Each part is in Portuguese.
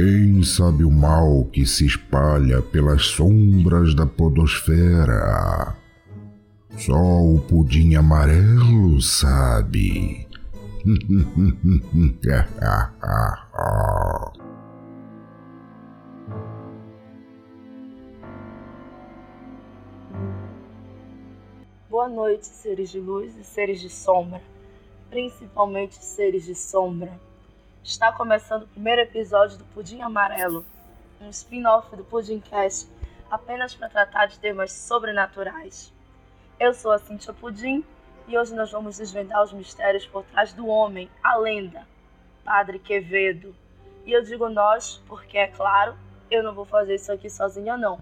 Quem sabe o mal que se espalha pelas sombras da podosfera? Só o pudim amarelo sabe. Boa noite, seres de luz e seres de sombra, principalmente seres de sombra. Está começando o primeiro episódio do Pudim Amarelo, um spin-off do Pudim Cast, apenas para tratar de temas sobrenaturais. Eu sou a Cintia Pudim e hoje nós vamos desvendar os mistérios por trás do homem, a lenda, Padre Quevedo. E eu digo nós porque, é claro, eu não vou fazer isso aqui sozinha, não.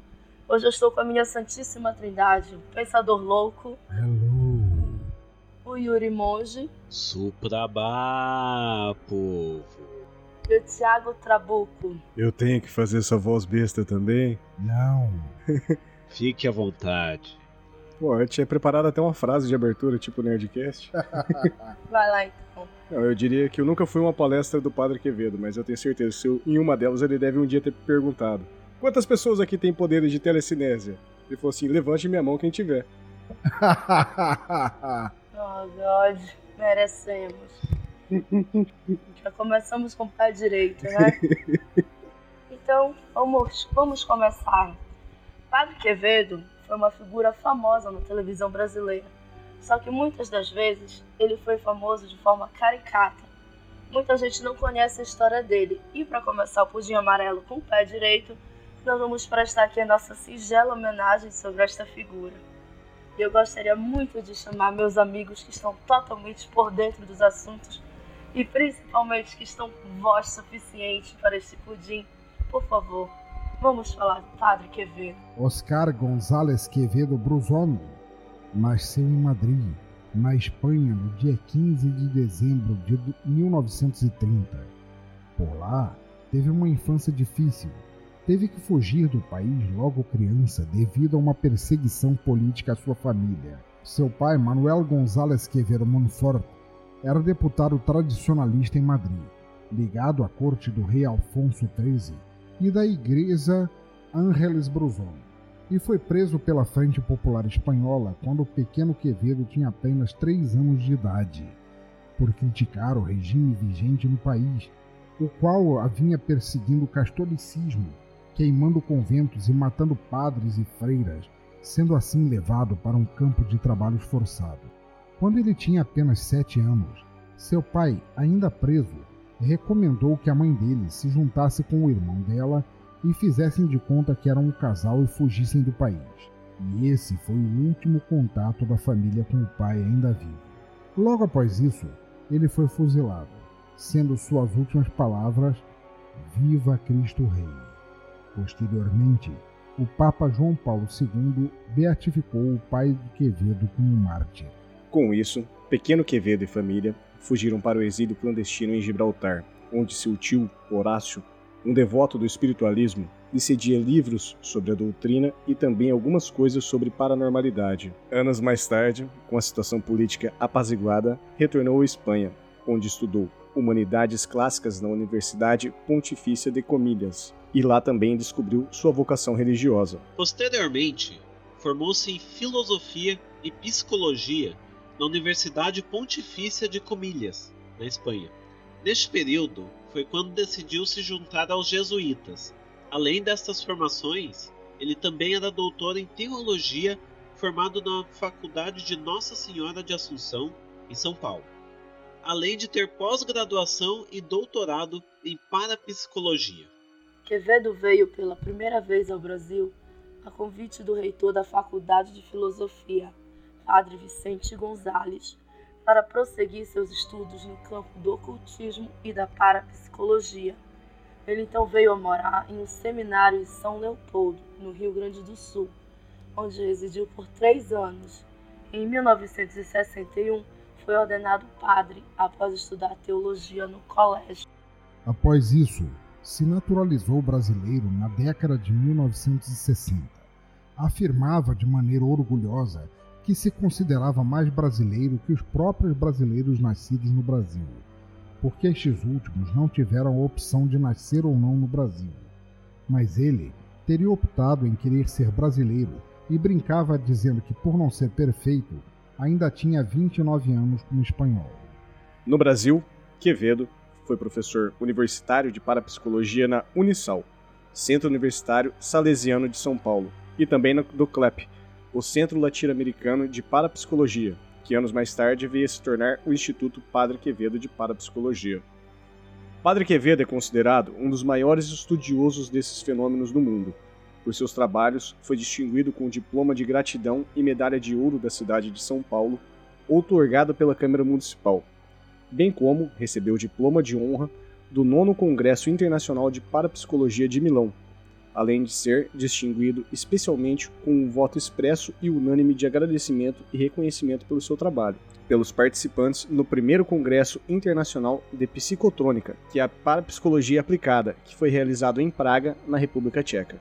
Hoje eu estou com a minha Santíssima Trindade, o Pensador Louco. Hello. Yuri Monge. Suprabá, povo. E o Thiago Trabuco. Eu tenho que fazer essa voz besta também? Não. Fique à vontade. Pô, eu tinha preparado até uma frase de abertura, tipo Nerdcast. Vai lá então. Não, eu diria que eu nunca fui uma palestra do Padre Quevedo, mas eu tenho certeza que em uma delas ele deve um dia ter perguntado: Quantas pessoas aqui têm poderes de telecinésia? Ele falou assim: levante minha mão quem tiver. oh, God, merecemos. Já começamos com o pé direito, né? Então, vamos, vamos começar. Padre Quevedo foi uma figura famosa na televisão brasileira. Só que muitas das vezes ele foi famoso de forma caricata. Muita gente não conhece a história dele. E para começar o pudim amarelo com o pé direito, nós vamos prestar aqui a nossa singela homenagem sobre esta figura. E eu gostaria muito de chamar meus amigos que estão totalmente por dentro dos assuntos e principalmente que estão com voz suficiente para este pudim. Por favor, vamos falar do Padre Quevedo. Oscar González Quevedo Bruzón nasceu em Madrid, na Espanha, no dia 15 de dezembro de 1930. Por lá, teve uma infância difícil teve que fugir do país logo criança devido a uma perseguição política à sua família. Seu pai, Manuel González Quevedo Monfort, era deputado tradicionalista em Madrid, ligado à corte do rei Alfonso XIII e da igreja Ángeles Bruzón, e foi preso pela Frente Popular Espanhola quando o pequeno Quevedo tinha apenas três anos de idade, por criticar o regime vigente no país, o qual a vinha perseguindo o catolicismo queimando conventos e matando padres e freiras, sendo assim levado para um campo de trabalhos forçado. Quando ele tinha apenas sete anos, seu pai, ainda preso, recomendou que a mãe dele se juntasse com o irmão dela e fizessem de conta que eram um casal e fugissem do país. E esse foi o último contato da família com o pai ainda vivo. Logo após isso, ele foi fuzilado, sendo suas últimas palavras: Viva Cristo Rei! Posteriormente, o Papa João Paulo II beatificou o pai de Quevedo como mártir. Com isso, pequeno Quevedo e família fugiram para o exílio clandestino em Gibraltar, onde seu tio, Horácio, um devoto do espiritualismo, lhe cedia livros sobre a doutrina e também algumas coisas sobre paranormalidade. Anos mais tarde, com a situação política apaziguada, retornou à Espanha, onde estudou Humanidades Clássicas na Universidade Pontifícia de Comilhas, e lá também descobriu sua vocação religiosa. Posteriormente, formou-se em Filosofia e Psicologia na Universidade Pontifícia de Comilhas, na Espanha. Neste período foi quando decidiu se juntar aos jesuítas. Além destas formações, ele também era doutor em teologia, formado na Faculdade de Nossa Senhora de Assunção, em São Paulo além de ter pós-graduação e doutorado em parapsicologia. Quevedo veio pela primeira vez ao Brasil a convite do reitor da Faculdade de Filosofia, Padre Vicente Gonzales, para prosseguir seus estudos no campo do ocultismo e da parapsicologia. Ele então veio a morar em um seminário em São Leopoldo, no Rio Grande do Sul, onde residiu por três anos. Em 1961, foi ordenado padre após estudar teologia no colégio. Após isso, se naturalizou brasileiro na década de 1960. Afirmava de maneira orgulhosa que se considerava mais brasileiro que os próprios brasileiros nascidos no Brasil. porque estes últimos não tiveram a opção de nascer ou não no Brasil. Mas ele teria optado em querer ser brasileiro e brincava dizendo que, por não ser perfeito, ainda tinha 29 anos como espanhol. No Brasil, Quevedo foi professor universitário de parapsicologia na Unisal, Centro Universitário Salesiano de São Paulo, e também do CLEP, o Centro Latino-Americano de Parapsicologia, que anos mais tarde veio se tornar o Instituto Padre Quevedo de Parapsicologia. Padre Quevedo é considerado um dos maiores estudiosos desses fenômenos no mundo. Por seus trabalhos, foi distinguido com o diploma de gratidão e medalha de ouro da cidade de São Paulo, outorgado pela Câmara Municipal, bem como recebeu o diploma de honra do Nono Congresso Internacional de Parapsicologia de Milão, além de ser distinguido especialmente com um voto expresso e unânime de agradecimento e reconhecimento pelo seu trabalho, pelos participantes no primeiro Congresso Internacional de Psicotrônica, que é a Parapsicologia Aplicada, que foi realizado em Praga, na República Tcheca.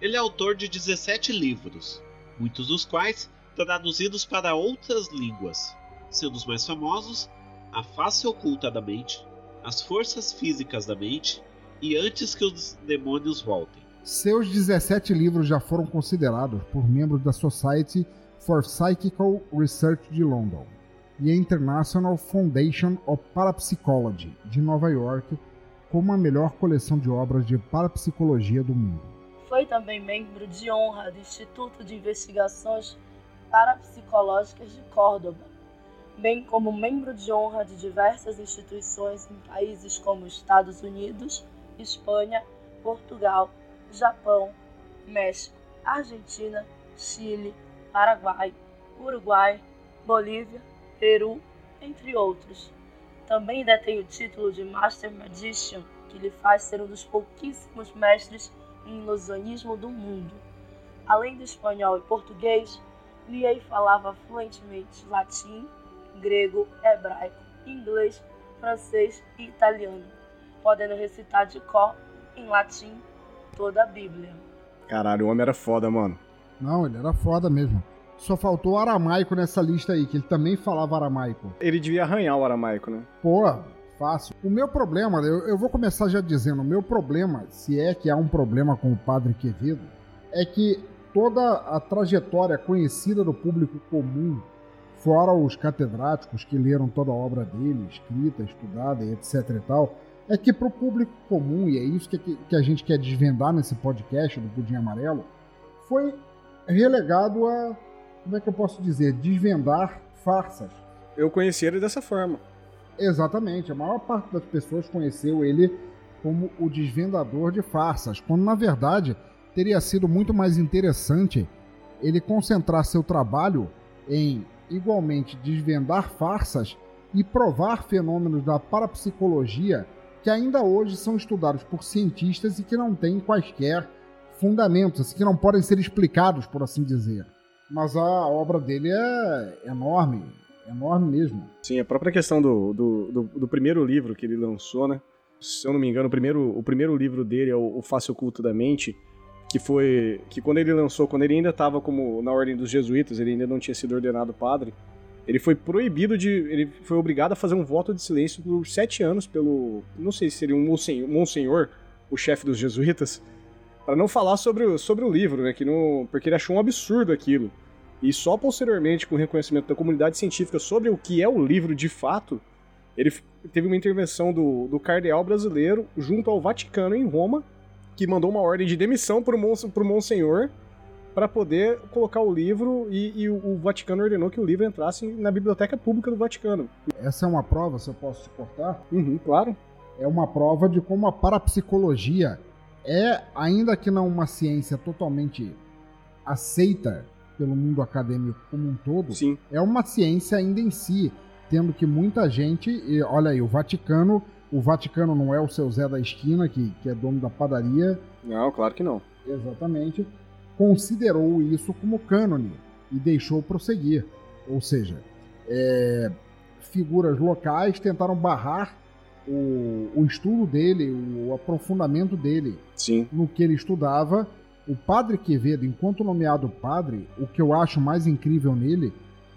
Ele é autor de 17 livros, muitos dos quais traduzidos para outras línguas, sendo os mais famosos A Face Oculta da Mente, As Forças Físicas da Mente e Antes que os Demônios Voltem. Seus 17 livros já foram considerados por membros da Society for Psychical Research de London e a International Foundation of Parapsychology de Nova York como a melhor coleção de obras de parapsicologia do mundo. Foi também membro de honra do Instituto de Investigações Parapsicológicas de Córdoba, bem como membro de honra de diversas instituições em países como Estados Unidos, Espanha, Portugal Japão, México, Argentina, Chile, Paraguai, Uruguai, Bolívia, Peru, entre outros. Também detém o título de Master Magician, que lhe faz ser um dos pouquíssimos mestres em ilusionismo do mundo. Além do espanhol e português, Liei falava fluentemente latim, grego, hebraico, inglês, francês e italiano, podendo recitar de cor em latim toda a Bíblia. Caralho, o homem era foda, mano. Não, ele era foda mesmo. Só faltou aramaico nessa lista aí, que ele também falava aramaico. Ele devia arranhar o aramaico, né? Pô, fácil. O meu problema, eu, eu vou começar já dizendo, o meu problema, se é que há um problema com o Padre Quevedo, é que toda a trajetória conhecida do público comum, fora os catedráticos que leram toda a obra dele, escrita, estudada e etc e tal, é que para o público comum, e é isso que, que a gente quer desvendar nesse podcast do Pudim Amarelo, foi relegado a, como é que eu posso dizer, desvendar farsas. Eu conheci ele dessa forma. Exatamente, a maior parte das pessoas conheceu ele como o desvendador de farsas, quando na verdade teria sido muito mais interessante ele concentrar seu trabalho em igualmente desvendar farsas e provar fenômenos da parapsicologia que ainda hoje são estudados por cientistas e que não têm quaisquer fundamentos, que não podem ser explicados, por assim dizer. Mas a obra dele é enorme, enorme mesmo. Sim, a própria questão do, do, do, do primeiro livro que ele lançou, né? Se eu não me engano, o primeiro, o primeiro livro dele é o, o Face Oculto da Mente, que foi que quando ele lançou, quando ele ainda estava como na ordem dos jesuítas, ele ainda não tinha sido ordenado padre, ele foi proibido de. Ele foi obrigado a fazer um voto de silêncio por sete anos pelo. Não sei se seria um monsenhor, monsenhor o chefe dos jesuítas, para não falar sobre o, sobre o livro, né? Que não, porque ele achou um absurdo aquilo. E só posteriormente, com o reconhecimento da comunidade científica sobre o que é o livro de fato, ele teve uma intervenção do, do cardeal brasileiro junto ao Vaticano em Roma, que mandou uma ordem de demissão para o monsenhor para poder colocar o livro e, e, o Vaticano ordenou que o livro entrasse na biblioteca pública do Vaticano. Essa é uma prova, se eu posso te cortar? Uhum, claro. É uma prova de como a parapsicologia é, ainda que não uma ciência totalmente aceita pelo mundo acadêmico como um todo, Sim. é uma ciência ainda em si, tendo que muita gente, e olha aí, o Vaticano, o Vaticano não é o seu Zé da esquina que, que é dono da padaria. Não, claro que não. Exatamente considerou isso como cânone e deixou prosseguir. Ou seja, é, figuras locais tentaram barrar o, o, estudo dele, o aprofundamento dele Sim. no que ele estudava. O padre Quevedo, enquanto nomeado padre, o que eu acho mais incrível nele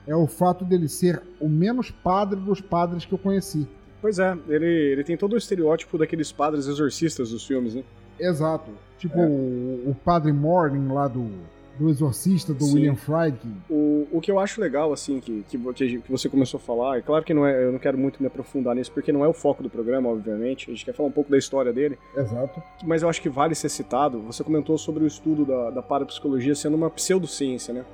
é o fato dele ser o menos padre dos padres que eu conheci. Pois é, ele, ele tem todo o estereótipo daqueles padres exorcistas dos filmes, né? Exato. Tipo É. o, o padre Morgan lá do, do Exorcista, do Sim. William Friedkin. O, o que eu acho legal, assim, que, que, que você começou a falar, é claro que não é, eu não quero muito me aprofundar nisso, porque não é o foco do programa, obviamente, a gente quer falar um pouco da história dele, Exato. mas eu acho que vale ser citado, você comentou sobre o estudo da, da parapsicologia sendo uma pseudociência, né?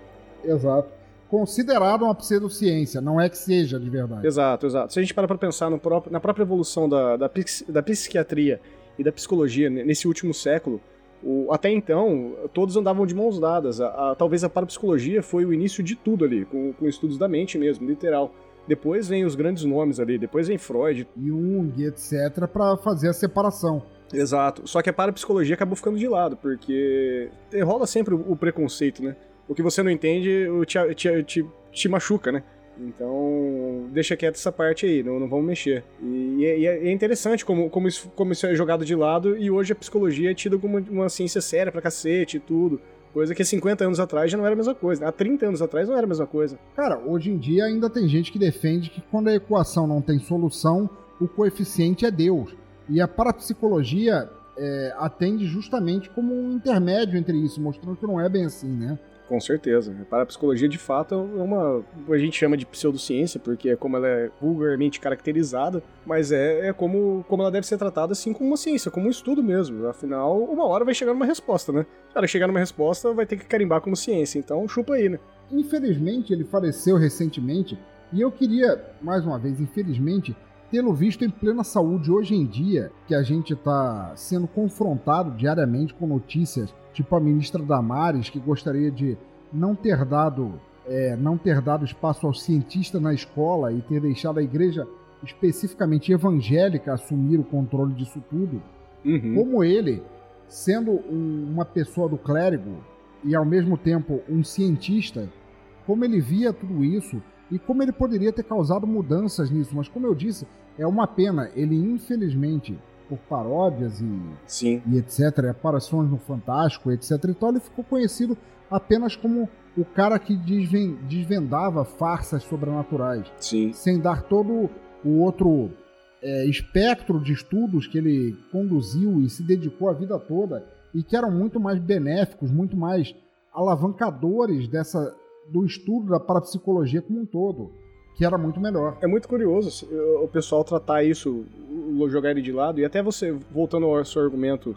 Exato. Considerado uma pseudociência, não é que seja de verdade. Exato, exato. Se a gente parar pra pensar próprio, na própria evolução da, da, da psiquiatria e da psicologia ne- nesse último século, o- até então, todos andavam de mãos dadas. A- a- talvez a parapsicologia foi o início de tudo ali, com, com estudos da mente mesmo, literal. Depois vem os grandes nomes ali, depois vem Freud. Jung, etc., para fazer a separação. Exato. Só que a parapsicologia acabou ficando de lado, porque rola sempre o preconceito, né? O que você não entende te, te, te, te machuca, né? Então, deixa quieto essa parte aí, não, não vamos mexer. E, e é, e é interessante como, como, isso, como isso é jogado de lado e hoje a psicologia é tida como uma, uma ciência séria pra cacete e tudo. Coisa que há 50 anos atrás já não era a mesma coisa. né? Há 30 anos atrás não era a mesma coisa. Cara, hoje em dia ainda tem gente que defende que quando a equação não tem solução, o coeficiente é Deus. E a parapsicologia é, atende justamente como um intermédio entre isso, mostrando que não é bem assim, né? Com certeza. A parapsicologia, de fato, é uma. A gente chama de pseudociência, porque é como ela é vulgarmente caracterizada, mas é, é como, como ela deve ser tratada, assim, como uma ciência, como um estudo mesmo. Afinal, uma hora vai chegar numa resposta, né? Cara, chegar numa resposta, vai ter que carimbar como ciência. Então, chupa aí, né? Infelizmente, ele faleceu recentemente e eu queria, mais uma vez, infelizmente, tê-lo visto em plena saúde hoje em dia, que a gente está sendo confrontado diariamente com notícias, tipo a ministra Damares, que gostaria de não ter dado, é, não ter dado espaço aos cientistas na escola e ter deixado a igreja especificamente evangélica assumir o controle disso tudo. Uhum. Como ele, sendo um- uma pessoa do clérigo e ao mesmo tempo um cientista, como ele via tudo isso e como ele poderia ter causado mudanças nisso. Mas como eu disse, é uma pena. Ele, infelizmente, por paródias e, Sim. e etc., aparições no Fantástico, etc., então ele ficou conhecido apenas como o cara que desven- desvendava farsas sobrenaturais Sim. sem dar todo o outro é, espectro de estudos que ele conduziu e se dedicou a vida toda e que eram muito mais benéficos, muito mais alavancadores dessa do estudo da parapsicologia como um todo, que era muito melhor. É muito curioso o pessoal tratar isso, jogar ele de lado, e até você, voltando ao seu argumento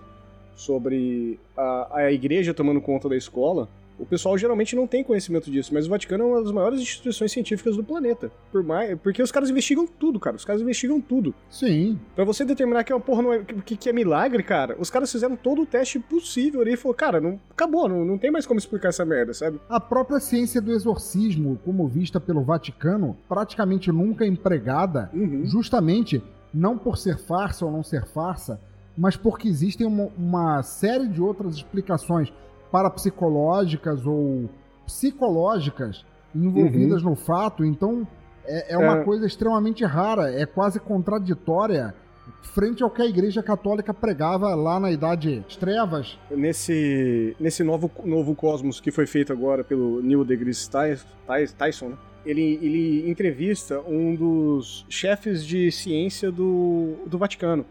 sobre a, a igreja tomando conta da escola, o pessoal geralmente não tem conhecimento disso, mas o Vaticano é uma das maiores instituições científicas do planeta. Por mais, porque os caras investigam tudo, cara. Os caras investigam tudo. Sim, Pra você determinar que uma porra não é, que, que é milagre, cara, os caras fizeram todo o teste possível ali e falou, cara, não, acabou, não, não tem mais como explicar essa merda, sabe? a própria ciência do exorcismo, como vista pelo Vaticano, praticamente nunca empregada, Uhum. justamente não por ser farsa ou não ser farsa, mas porque existem uma, uma série de outras explicações parapsicológicas ou psicológicas envolvidas no fato. Então é, é uma É. coisa extremamente rara, é quase contraditória frente ao que a Igreja Católica pregava lá na Idade das Trevas. nesse, nesse novo, novo cosmos que foi feito agora pelo Neil deGrasse Ty- Ty- Tyson, né? ele, ele entrevista um dos chefes de ciência do, do Vaticano.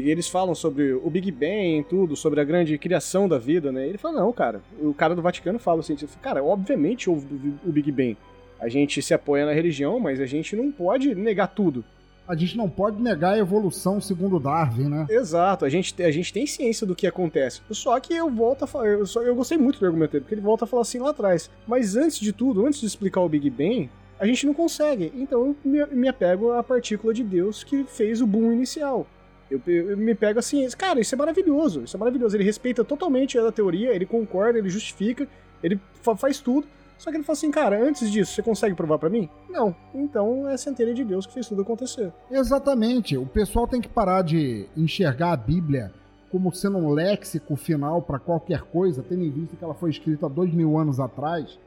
E eles falam sobre o Big Bang e tudo, sobre a grande criação da vida, né? Ele fala, não, cara, o cara do Vaticano fala assim, cara, obviamente houve o Big Bang. A gente se apoia na religião, mas a gente não pode negar tudo. A gente não pode negar a evolução segundo Darwin, né? Exato, a gente, a gente tem ciência do que acontece. Só que eu volto a falar, eu, só- eu gostei muito do argumento dele, porque ele volta a falar assim lá atrás. Mas antes de tudo, antes de explicar o Big Bang, a gente não consegue. Então eu me, me apego à partícula de Deus que fez o boom inicial. Eu, eu me pego assim, cara, isso é maravilhoso, isso é maravilhoso. Ele respeita totalmente a teoria, ele concorda, ele justifica, ele fa- faz tudo. Só que ele fala assim, cara, antes disso, você consegue provar pra mim? Não. Então é a centelha de Deus que fez tudo acontecer. Exatamente. O pessoal tem que parar de enxergar a Bíblia como sendo um léxico final para qualquer coisa, tendo em vista que ela foi escrita dois mil anos atrás,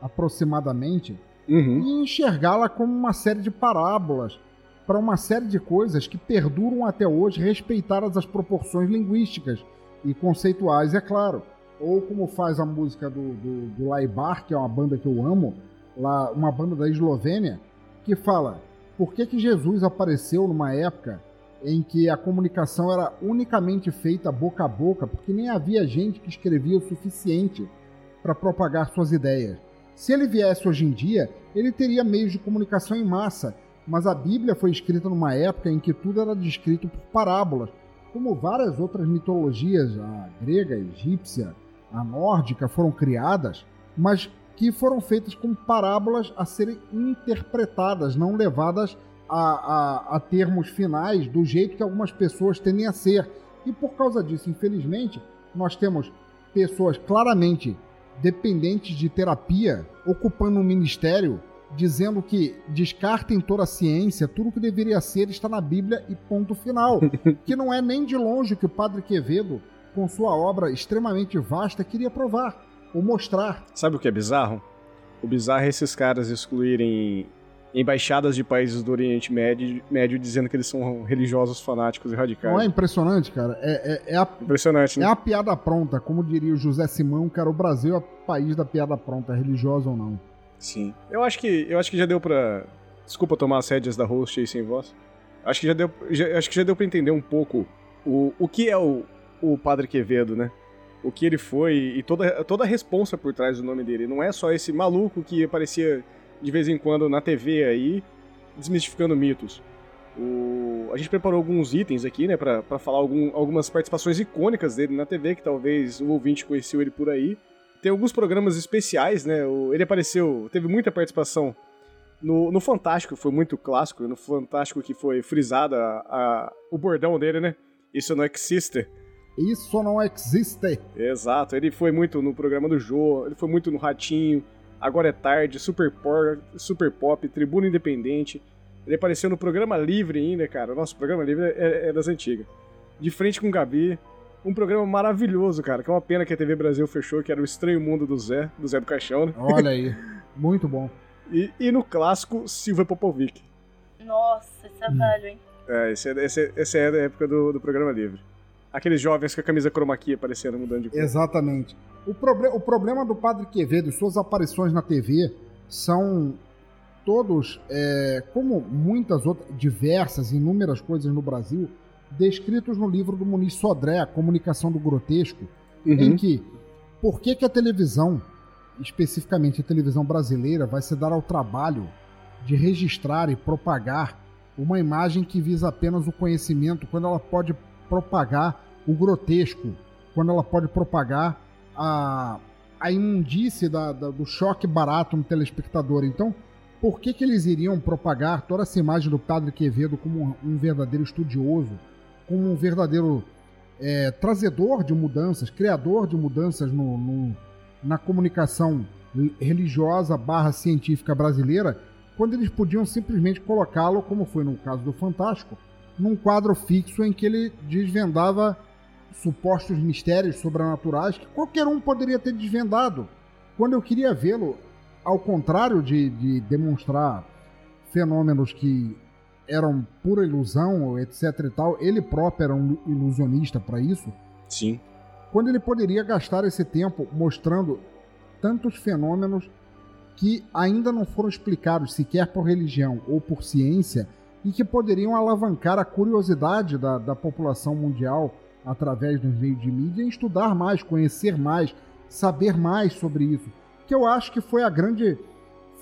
aproximadamente, Uhum. e enxergá-la como uma série de parábolas para uma série de coisas que perduram até hoje, respeitadas as proporções linguísticas e conceituais, é claro. Ou como faz a música do, do, do Laibar, que é uma banda que eu amo, lá, uma banda da Eslovênia, que fala por que, que Jesus apareceu numa época em que a comunicação era unicamente feita boca a boca, porque nem havia gente que escrevia o suficiente para propagar suas ideias. Se ele viesse hoje em dia, ele teria meios de comunicação em massa, mas a Bíblia foi escrita numa época em que tudo era descrito por parábolas, como várias outras mitologias, a grega, a egípcia, a nórdica, foram criadas, mas que foram feitas como parábolas a serem interpretadas, não levadas a, a, a, termos finais do jeito que algumas pessoas tendem a ser. E por causa disso, infelizmente, nós temos pessoas claramente dependentes de terapia ocupando um ministério dizendo que descartem toda a ciência, tudo que deveria ser está na Bíblia e ponto final. que não é nem de longe o que o Padre Quevedo, com sua obra extremamente vasta, queria provar ou mostrar. Sabe o que é bizarro? O bizarro é esses caras excluírem embaixadas de países do Oriente Médio, Médio dizendo que eles são religiosos fanáticos e radicais. Não é impressionante, cara? É, é, é a, impressionante, né? É a piada pronta, como diria o José Simão, cara, o Brasil é o país da piada pronta, religiosa ou não. Sim. Eu acho que, eu acho que já deu pra... Desculpa tomar as rédeas da host aí sem voz. Acho que já deu, já, acho que já deu pra entender um pouco o, o que é o, o Padre Quevedo, né? O que ele foi e toda, toda a responsa por trás do nome dele. Não é só esse maluco que aparecia de vez em quando na TV aí, desmistificando mitos. O... A gente preparou alguns itens aqui, né, pra, pra falar algum, algumas participações icônicas dele na TV, que talvez o ouvinte conheceu ele por aí. Tem alguns programas especiais, né? Ele apareceu, teve muita participação no, no Fantástico, foi muito clássico, no Fantástico que foi frisada a, a, o bordão dele, né? Isso não existe. Isso não existe. Exato, ele foi muito no programa do Jô, ele foi muito no Ratinho, Agora é Tarde, Super, Por, Super Pop, Tribuna Independente. Ele apareceu no Programa Livre ainda, cara. Nosso Programa Livre é, é das antigas. De frente com o Gabi. Um programa maravilhoso, cara. Que é uma pena que a TV Brasil fechou, que era o Estranho Mundo do Zé, do Zé do Caixão, né? Olha aí. Muito bom. E, e no clássico, Silvia Popovic. Nossa, esse é hum. velho, hein? É, esse é, esse, esse é da época do, do Programa Livre. Aqueles jovens com a camisa key aparecendo, mudando de cor. Exatamente. O, proble o problema do Padre Quevedo e suas aparições na TV são todos, é, como muitas outras, diversas, inúmeras coisas no Brasil, descritos no livro do Muniz Sodré, A Comunicação do Grotesco, uhum. em que por que, que a televisão, especificamente a televisão brasileira, vai se dar ao trabalho de registrar e propagar uma imagem que visa apenas o conhecimento, quando ela pode propagar o grotesco, quando ela pode propagar a, a imundície da, da, do choque barato no telespectador. Então, por que, que eles iriam propagar toda essa imagem do Padre Quevedo como um, um verdadeiro estudioso, como um verdadeiro é, trazedor de mudanças, criador de mudanças no, no, na comunicação religiosa barra científica brasileira, quando eles podiam simplesmente colocá-lo, como foi no caso do Fantástico, num quadro fixo em que ele desvendava supostos mistérios sobrenaturais que qualquer um poderia ter desvendado. Quando eu queria vê-lo, ao contrário de, de demonstrar fenômenos que eram pura ilusão, etc e tal, ele próprio era um ilusionista para isso. Sim. Quando ele poderia gastar esse tempo mostrando tantos fenômenos que ainda não foram explicados sequer por religião ou por ciência e que poderiam alavancar a curiosidade da, da população mundial através dos meios de mídia em estudar mais, conhecer mais, saber mais sobre isso. Que eu acho que foi a grande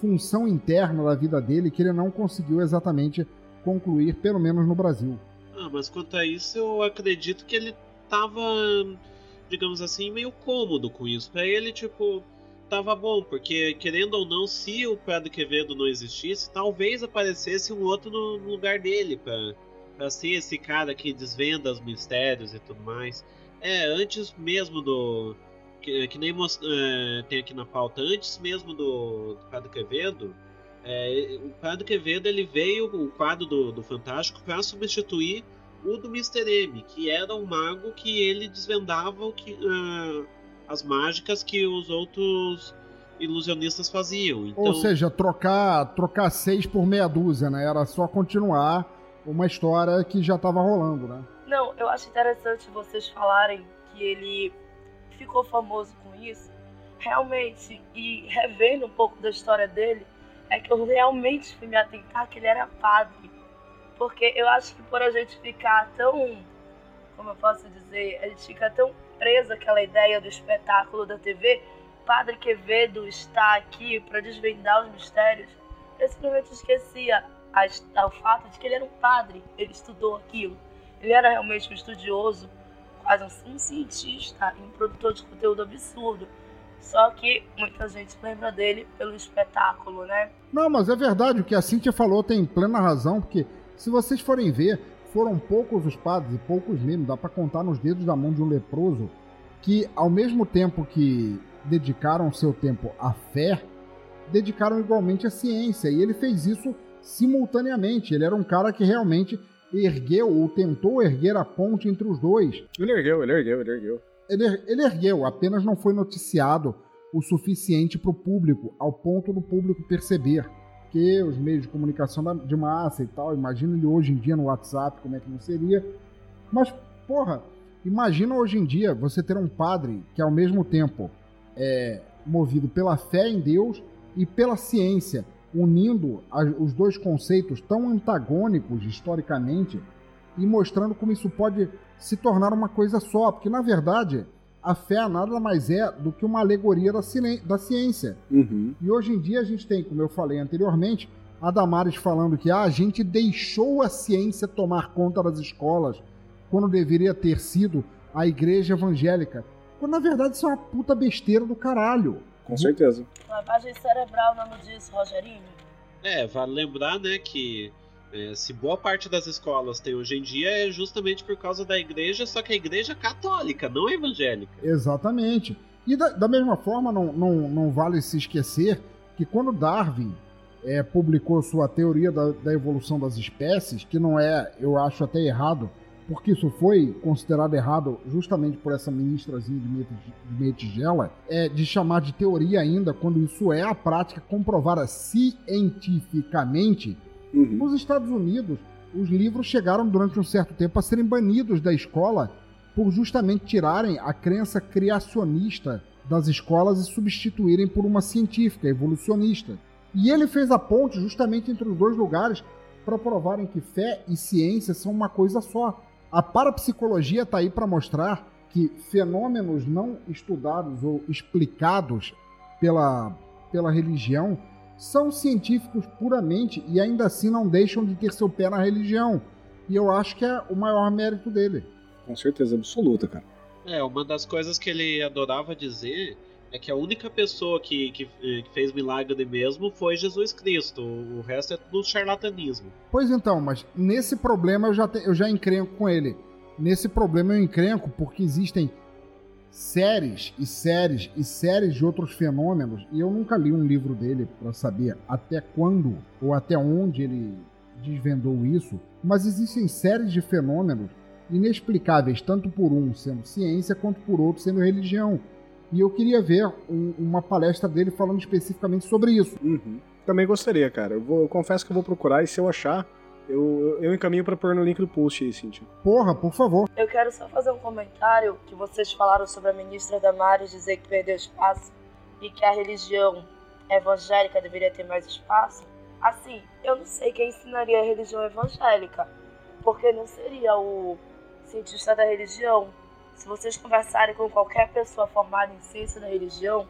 função interna da vida dele que ele não conseguiu exatamente concluir, pelo menos no Brasil. Ah, mas quanto a isso, eu acredito que ele tava, digamos assim, meio cômodo com isso. Pra ele, tipo, tava bom, porque querendo ou não, se o Padre Quevedo não existisse, talvez aparecesse um outro no lugar dele pra para ser esse cara que desvenda os mistérios e tudo mais. É, antes mesmo do. Que, que nem é, tem aqui na pauta, antes mesmo do, do Padre Quevedo, é, o Padre Quevedo ele veio, o quadro do, do Fantástico, para substituir o do Mr. M, que era um mago que ele desvendava o que, uh, as mágicas que os outros ilusionistas faziam. Então... Ou seja, trocar, trocar seis por meia dúzia, né? Era só continuar uma história que já estava rolando, né? Não, eu acho interessante vocês falarem que ele ficou famoso com isso. Realmente, e revendo um pouco da história dele, é que eu realmente fui me atentar que ele era padre. Porque eu acho que por a gente ficar tão, como eu posso dizer, a gente fica tão preso àquela ideia do espetáculo da TV, Padre Quevedo está aqui para desvendar os mistérios. Eu simplesmente esquecia o fato de que ele era um padre, ele estudou aquilo. Ele era realmente um estudioso, quase um cientista e um produtor de conteúdo absurdo. Só que muita gente lembra dele pelo espetáculo, né? Não, mas é verdade, o que a Cintia falou tem plena razão, porque se vocês forem ver, foram poucos os padres e poucos mesmo, dá para contar nos dedos da mão de um leproso, que ao mesmo tempo que dedicaram seu tempo à fé, dedicaram igualmente à ciência, e ele fez isso simultaneamente. Ele era um cara que realmente ergueu ou tentou erguer a ponte entre os dois. Ele ergueu, ele ergueu, ele ergueu. Ele, ele ergueu, apenas não foi noticiado o suficiente para o público, ao ponto do público perceber que os meios de comunicação de massa e tal, imagina ele hoje em dia no WhatsApp, como é que não seria. Mas, porra, imagina hoje em dia você ter um padre que ao mesmo tempo é movido pela fé em Deus e pela ciência, unindo os dois conceitos tão antagônicos historicamente e mostrando como isso pode se tornar uma coisa só, porque na verdade a fé nada mais é do que uma alegoria da, da ciência. Uhum. E hoje em dia a gente tem, como eu falei anteriormente, a Damares falando que ah, a gente deixou a ciência tomar conta das escolas quando deveria ter sido a igreja evangélica. Quando na verdade isso é uma puta besteira do caralho. Com certeza. Lavagem cerebral, não disso, Rogerinho. É, vale lembrar, né, que é, se boa parte das escolas tem hoje em dia é justamente por causa da igreja, só que a igreja católica, não evangélica. Exatamente. E da, da mesma forma, não, não, não vale se esquecer que quando Darwin é, publicou sua teoria da, da evolução das espécies, que não é, eu acho até errado, porque isso foi considerado errado justamente por essa ministrazinha de meia, de meia tigela, é de chamar de teoria ainda, quando isso é a prática comprovada cientificamente. Uhum. Nos Estados Unidos, os livros chegaram durante um certo tempo a serem banidos da escola por justamente tirarem a crença criacionista das escolas e substituírem por uma científica, evolucionista. E ele fez a ponte justamente entre os dois lugares para provarem que fé e ciência são uma coisa só. A parapsicologia está aí para mostrar que fenômenos não estudados ou explicados pela, pela religião são científicos puramente e ainda assim não deixam de ter seu pé na religião. E eu acho que é o maior mérito dele. Com certeza absoluta, cara. É, uma das coisas que ele adorava dizer é que a única pessoa que, que, que, fez milagre mesmo foi Jesus Cristo. O resto é tudo charlatanismo. Pois então, mas nesse problema eu já, te, eu já encrenco com ele. Nesse problema eu encrenco porque existem séries e séries e séries de outros fenômenos e eu nunca li um livro dele para saber até quando ou até onde ele desvendou isso, mas existem séries de fenômenos inexplicáveis tanto por um sendo ciência quanto por outro sendo religião e eu queria ver um, uma palestra dele falando especificamente sobre isso. Uhum. Também gostaria, cara. Eu, vou, eu confesso que eu vou procurar e se eu achar, eu, eu encaminho para pôr no link do post aí, Cintia. Porra, por favor. Eu quero só fazer um comentário que vocês falaram sobre a ministra Damares dizer que perdeu espaço e que a religião evangélica deveria ter mais espaço. Assim, eu não sei quem ensinaria a religião evangélica, porque não seria o cientista da religião, se vocês conversarem com qualquer pessoa formada em ciência da religião,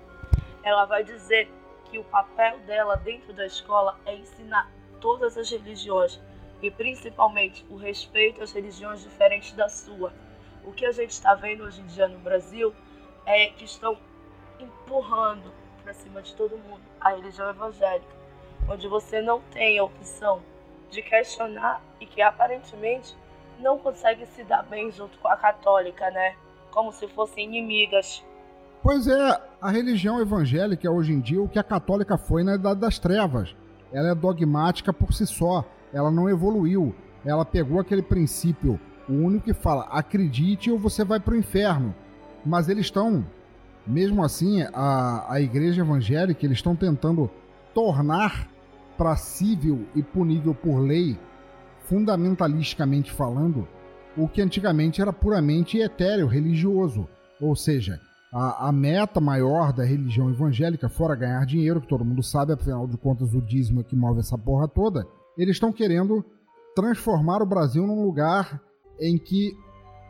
ela vai dizer que o papel dela dentro da escola é ensinar todas as religiões e principalmente o respeito às religiões diferentes da sua. O que a gente está vendo hoje em dia no Brasil é que estão empurrando para cima de todo mundo a religião evangélica, onde você não tem a opção de questionar e que aparentemente não consegue se dar bem junto com a católica, né? Como se fossem inimigas. Pois é, a religião evangélica é hoje em dia o que a católica foi na Idade das Trevas. Ela é dogmática por si só, ela não evoluiu. Ela pegou aquele princípio, único que fala acredite ou você vai para o inferno. Mas eles estão, mesmo assim, a, a igreja evangélica, eles estão tentando tornar passível e punível por lei fundamentalisticamente falando, o que antigamente era puramente etéreo, religioso. Ou seja, A, a, meta maior da religião evangélica, fora ganhar dinheiro, que todo mundo sabe, afinal de contas o dízimo é que move essa porra toda, eles estão querendo transformar o Brasil num lugar em que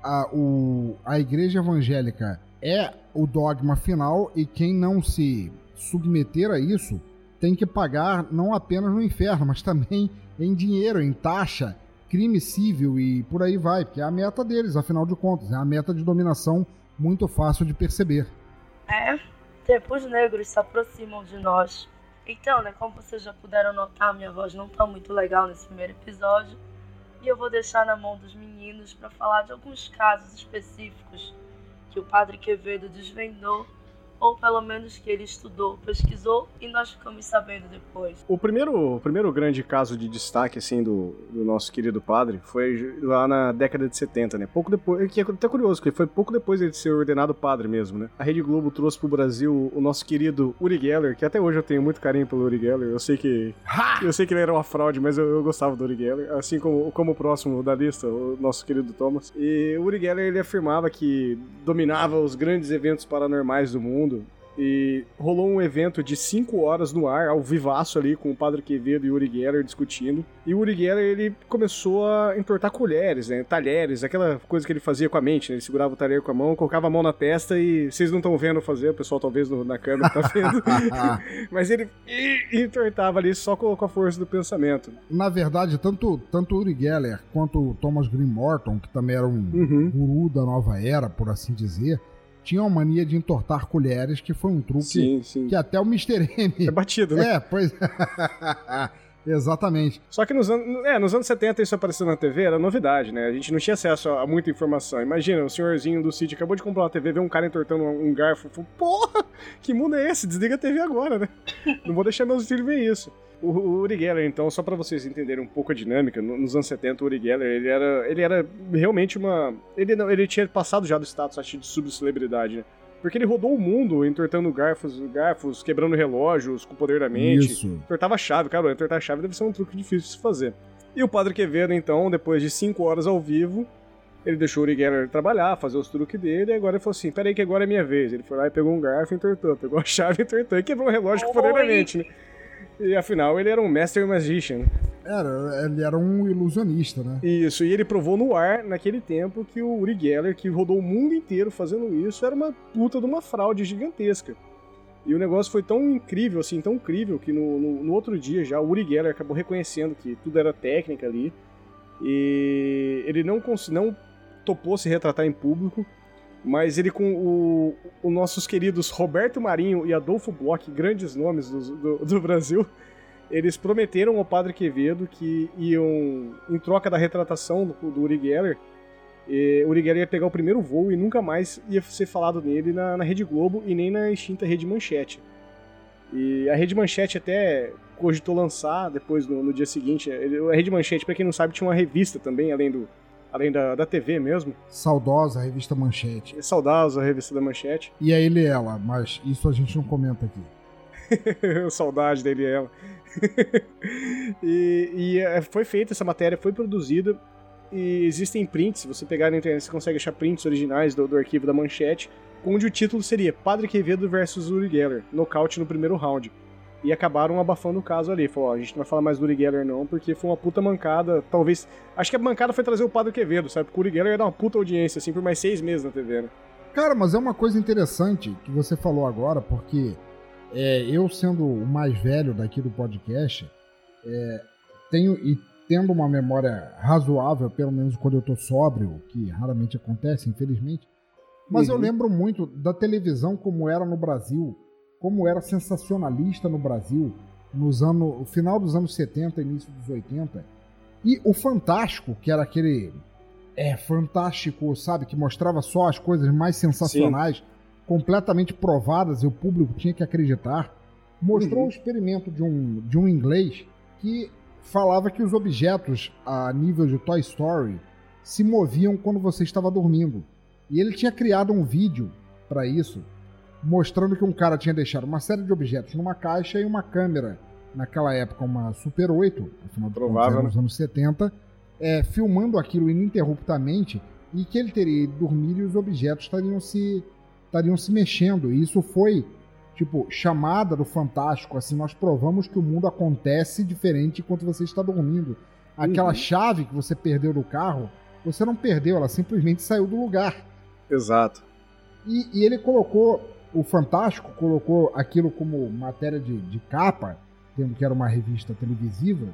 a, o, a igreja evangélica é o dogma final e quem não se submeter a isso tem que pagar não apenas no inferno, mas também em dinheiro, em taxa, crime civil e por aí vai, porque é a meta deles, afinal de contas, é a meta de dominação muito fácil de perceber. É, tempos negros se aproximam de nós. Então, né, como vocês já puderam notar, minha voz não tá muito legal nesse primeiro episódio, e eu vou deixar na mão dos meninos para falar de alguns casos específicos que o Padre Quevedo desvendou ou pelo menos que ele estudou, pesquisou e nós ficamos sabendo depois. O primeiro, o primeiro grande caso de destaque assim do, do nosso querido padre foi lá na década de 70, né? Pouco depois, que é até curioso, porque foi pouco depois de ser ordenado padre mesmo, né? A Rede Globo trouxe pro Brasil o nosso querido Uri Geller, que até hoje eu tenho muito carinho pelo Uri Geller. Eu sei que eu sei que ele era uma fraude, mas eu, eu gostava do Uri Geller, assim como, como o próximo da lista, o nosso querido Thomas. E o Uri Geller ele afirmava que dominava os grandes eventos paranormais do mundo e rolou um evento de 5 horas no ar, ao vivaço ali, com o Padre Quevedo e o Uri Geller discutindo. E o Uri Geller, ele começou a entortar colheres, né? Talheres, aquela coisa que ele fazia com a mente, né? Ele segurava o talher com a mão, colocava a mão na testa e vocês não estão vendo fazer, o pessoal talvez no, na câmera tá vendo. Mas ele entortava ali só com, com, a força do pensamento. Na verdade, tanto, tanto o Uri Geller quanto o Thomas Green Morton, que também era um uhum. guru da nova era, por assim dizer, tinha uma mania de entortar colheres, que foi um truque sim, sim. que até o Mr. M. É batido, né? É, pois. Exatamente. Só que nos, anos, é, nos anos 70 isso apareceu na TV, era novidade, né? A gente não tinha acesso a, muita informação. Imagina, o senhorzinho do sítio acabou de comprar uma TV, vê um cara entortando um, um garfo. Falou, Porra, que mundo é esse? Desliga a TV agora, né? não vou deixar meus filhos ver isso. O, o Uri Geller, então, só para vocês entenderem um pouco a dinâmica, nos anos 70 o Uri Geller, ele era, ele era realmente uma... Ele, não, ele tinha passado já do status, acho, de subcelebridade, né? Porque ele rodou o mundo entortando garfos, garfos, quebrando relógios com o poder da mente. Isso. Entortava chave, cara, entortar chave deve ser um truque difícil de se fazer. E o Padre Quevedo, então, depois de 5 horas ao vivo, ele deixou o Uri Geller trabalhar, fazer os truques dele, e agora ele falou assim, peraí que agora é minha vez. Ele foi lá e pegou um garfo e entortou, pegou a chave e entortou, e quebrou um relógio com o poder da mente, né? E afinal, ele era um Master Magician. Era, ele era um ilusionista, né? Isso, e ele provou no ar, naquele tempo, que o Uri Geller, que rodou o mundo inteiro fazendo isso, era uma puta de uma fraude gigantesca. E o negócio foi tão incrível, assim, tão incrível, que no, no, no outro dia já o Uri Geller acabou reconhecendo que tudo era técnica ali. E ele não, não topou se retratar em público, mas ele com os nossos queridos Roberto Marinho e Adolfo Bloch, grandes nomes do, do, do, Brasil, eles prometeram ao Padre Quevedo que iam, em troca da retratação do, do Uri Geller, e, o Uri Geller ia pegar o primeiro voo e nunca mais ia ser falado nele na, na Rede Globo e nem na extinta Rede Manchete. E a Rede Manchete até cogitou lançar depois no, no dia seguinte. A Rede Manchete, para quem não sabe, tinha uma revista também, além do, além da, da TV mesmo. Saudosa a revista Manchete. É saudosa a revista da Manchete. E a ele e ela, mas isso a gente não comenta aqui. Saudade dele e ela. e, e é, foi feita essa matéria, foi produzida e existem prints, se você pegar na internet você consegue achar prints originais do, do arquivo da Manchete, onde o título seria Padre Quevedo versus Uri Geller, nocaute no primeiro round e acabaram abafando o caso ali. Falou, ó, a gente não vai falar mais do Uri Geller não, porque foi uma puta mancada, talvez... Acho que a mancada foi trazer o Padre Quevedo, sabe? Porque o Uri Geller ia dar uma puta audiência, assim, por mais seis meses na TV, né? Cara, mas é uma coisa interessante que você falou agora, porque é, eu sendo o mais velho daqui do podcast, é, tenho e tendo uma memória razoável, pelo menos quando eu tô sóbrio, que raramente acontece, infelizmente, mas uhum. eu lembro muito da televisão como era no Brasil, como era sensacionalista no Brasil nos anos, final dos anos 70, início dos 80. E o Fantástico, que era aquele é fantástico, sabe, que mostrava só as coisas mais sensacionais, Sim. completamente provadas e o público tinha que acreditar, mostrou uhum. um experimento de um, de um inglês que falava que os objetos a nível de Toy Story se moviam quando você estava dormindo. E ele tinha criado um vídeo para isso mostrando que um cara tinha deixado uma série de objetos numa caixa e uma câmera, naquela época uma Super 8, afinal de contas, nos anos 70, é, filmando aquilo ininterruptamente e que ele teria ido dormir e os objetos estariam se estariam se mexendo. E isso foi, tipo, chamada do Fantástico. Assim, nós provamos que o mundo acontece diferente enquanto você está dormindo. Aquela uhum. chave que você perdeu do carro, você não perdeu, ela simplesmente saiu do lugar. Exato. E, e ele colocou, o Fantástico colocou aquilo como matéria de, de capa, tendo que era uma revista televisiva,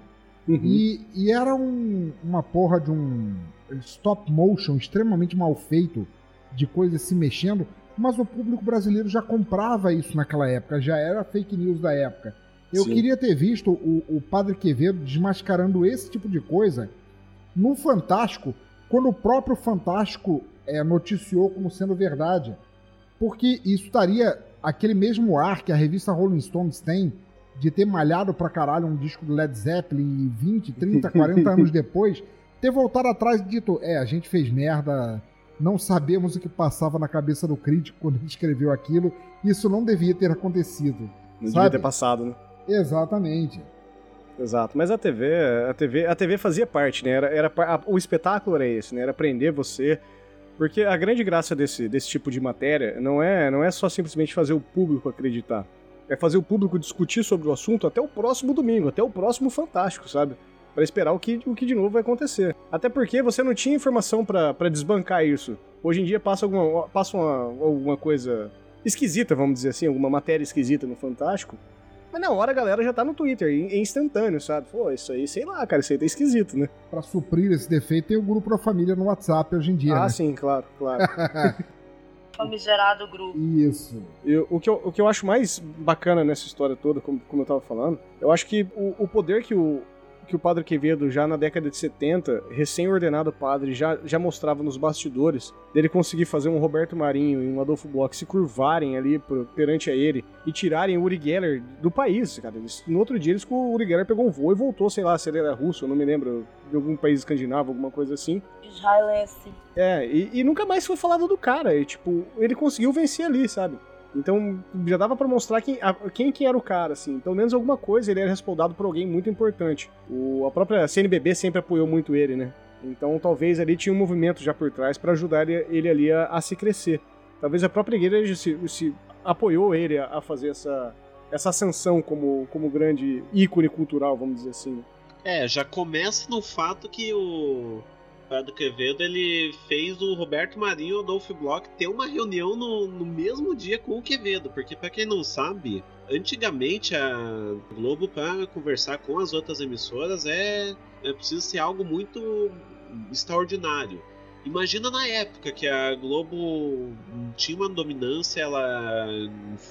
uhum. e, e, era um, uma porra de um stop motion extremamente mal feito, de coisas se mexendo, mas o público brasileiro já comprava isso naquela época, já era fake news da época. Eu Sim. queria ter visto o, o Padre Quevedo desmascarando esse tipo de coisa no Fantástico, quando o próprio Fantástico é, noticiou como sendo verdade. Porque isso estaria aquele mesmo ar que a revista Rolling Stones tem de ter malhado pra caralho um disco do Led Zeppelin e 20, 30, 40 anos depois, ter voltado atrás e dito: é, a gente fez merda, não sabemos o que passava na cabeça do crítico quando ele escreveu aquilo, isso não devia ter acontecido. Não sabe? devia ter passado, né? Exatamente. Exato, mas a TV, a TV, a TV fazia parte, né? Era, era o espetáculo era esse, né? Era prender você porque a grande graça desse, desse tipo de matéria não é, não é só simplesmente fazer o público acreditar. É fazer o público discutir sobre o assunto até o próximo domingo, até o próximo Fantástico, sabe? Para esperar o que, o que de novo vai acontecer. Até porque você não tinha informação para desbancar isso. Hoje em dia passa alguma, passa uma, alguma coisa esquisita, vamos dizer assim, alguma matéria esquisita no Fantástico. Mas na hora a galera já tá no Twitter, é instantâneo, sabe? Pô, isso aí, sei lá, cara, isso aí tá esquisito, né? Pra suprir esse defeito, tem o grupo da família no WhatsApp hoje em dia. Ah, né? sim, claro, claro. Famigerado grupo. Isso. Eu, o, que eu, o que eu acho mais bacana nessa história toda, como, como eu tava falando, eu acho que o, o poder que o, que o Padre Quevedo, já na década de 70, recém-ordenado padre, já, já mostrava nos bastidores dele conseguir fazer um Roberto Marinho e um Adolfo Bloch se curvarem ali pro, perante a ele e tirarem o Uri Geller do país, cara. Eles, no outro dia, eles, o Uri Geller pegou um voo e voltou, sei lá, se ele era russo, eu não me lembro, de algum país escandinavo, alguma coisa assim. Israelense. É, e, e nunca mais foi falado do cara. E, tipo, ele conseguiu vencer ali, sabe? Então já dava para mostrar quem, a, quem que era o cara, assim. Pelo menos alguma coisa ele era respaldado por alguém muito importante. O, a própria CNBB sempre apoiou muito ele, né? Então talvez ali tinha um movimento já por trás para ajudar ele, ele ali a, a, se crescer. Talvez a própria igreja se, se apoiou ele a, a, fazer essa, essa ascensão como, como grande ícone cultural, vamos dizer assim. É, já começa no fato que o Padre Quevedo ele fez o Roberto Marinho e o Adolfo Bloch ter uma reunião no, no mesmo dia com o Quevedo, porque para quem não sabe, antigamente a Globo para conversar com as outras emissoras é, é preciso ser algo muito extraordinário. Imagina na época que a Globo tinha uma dominância, ela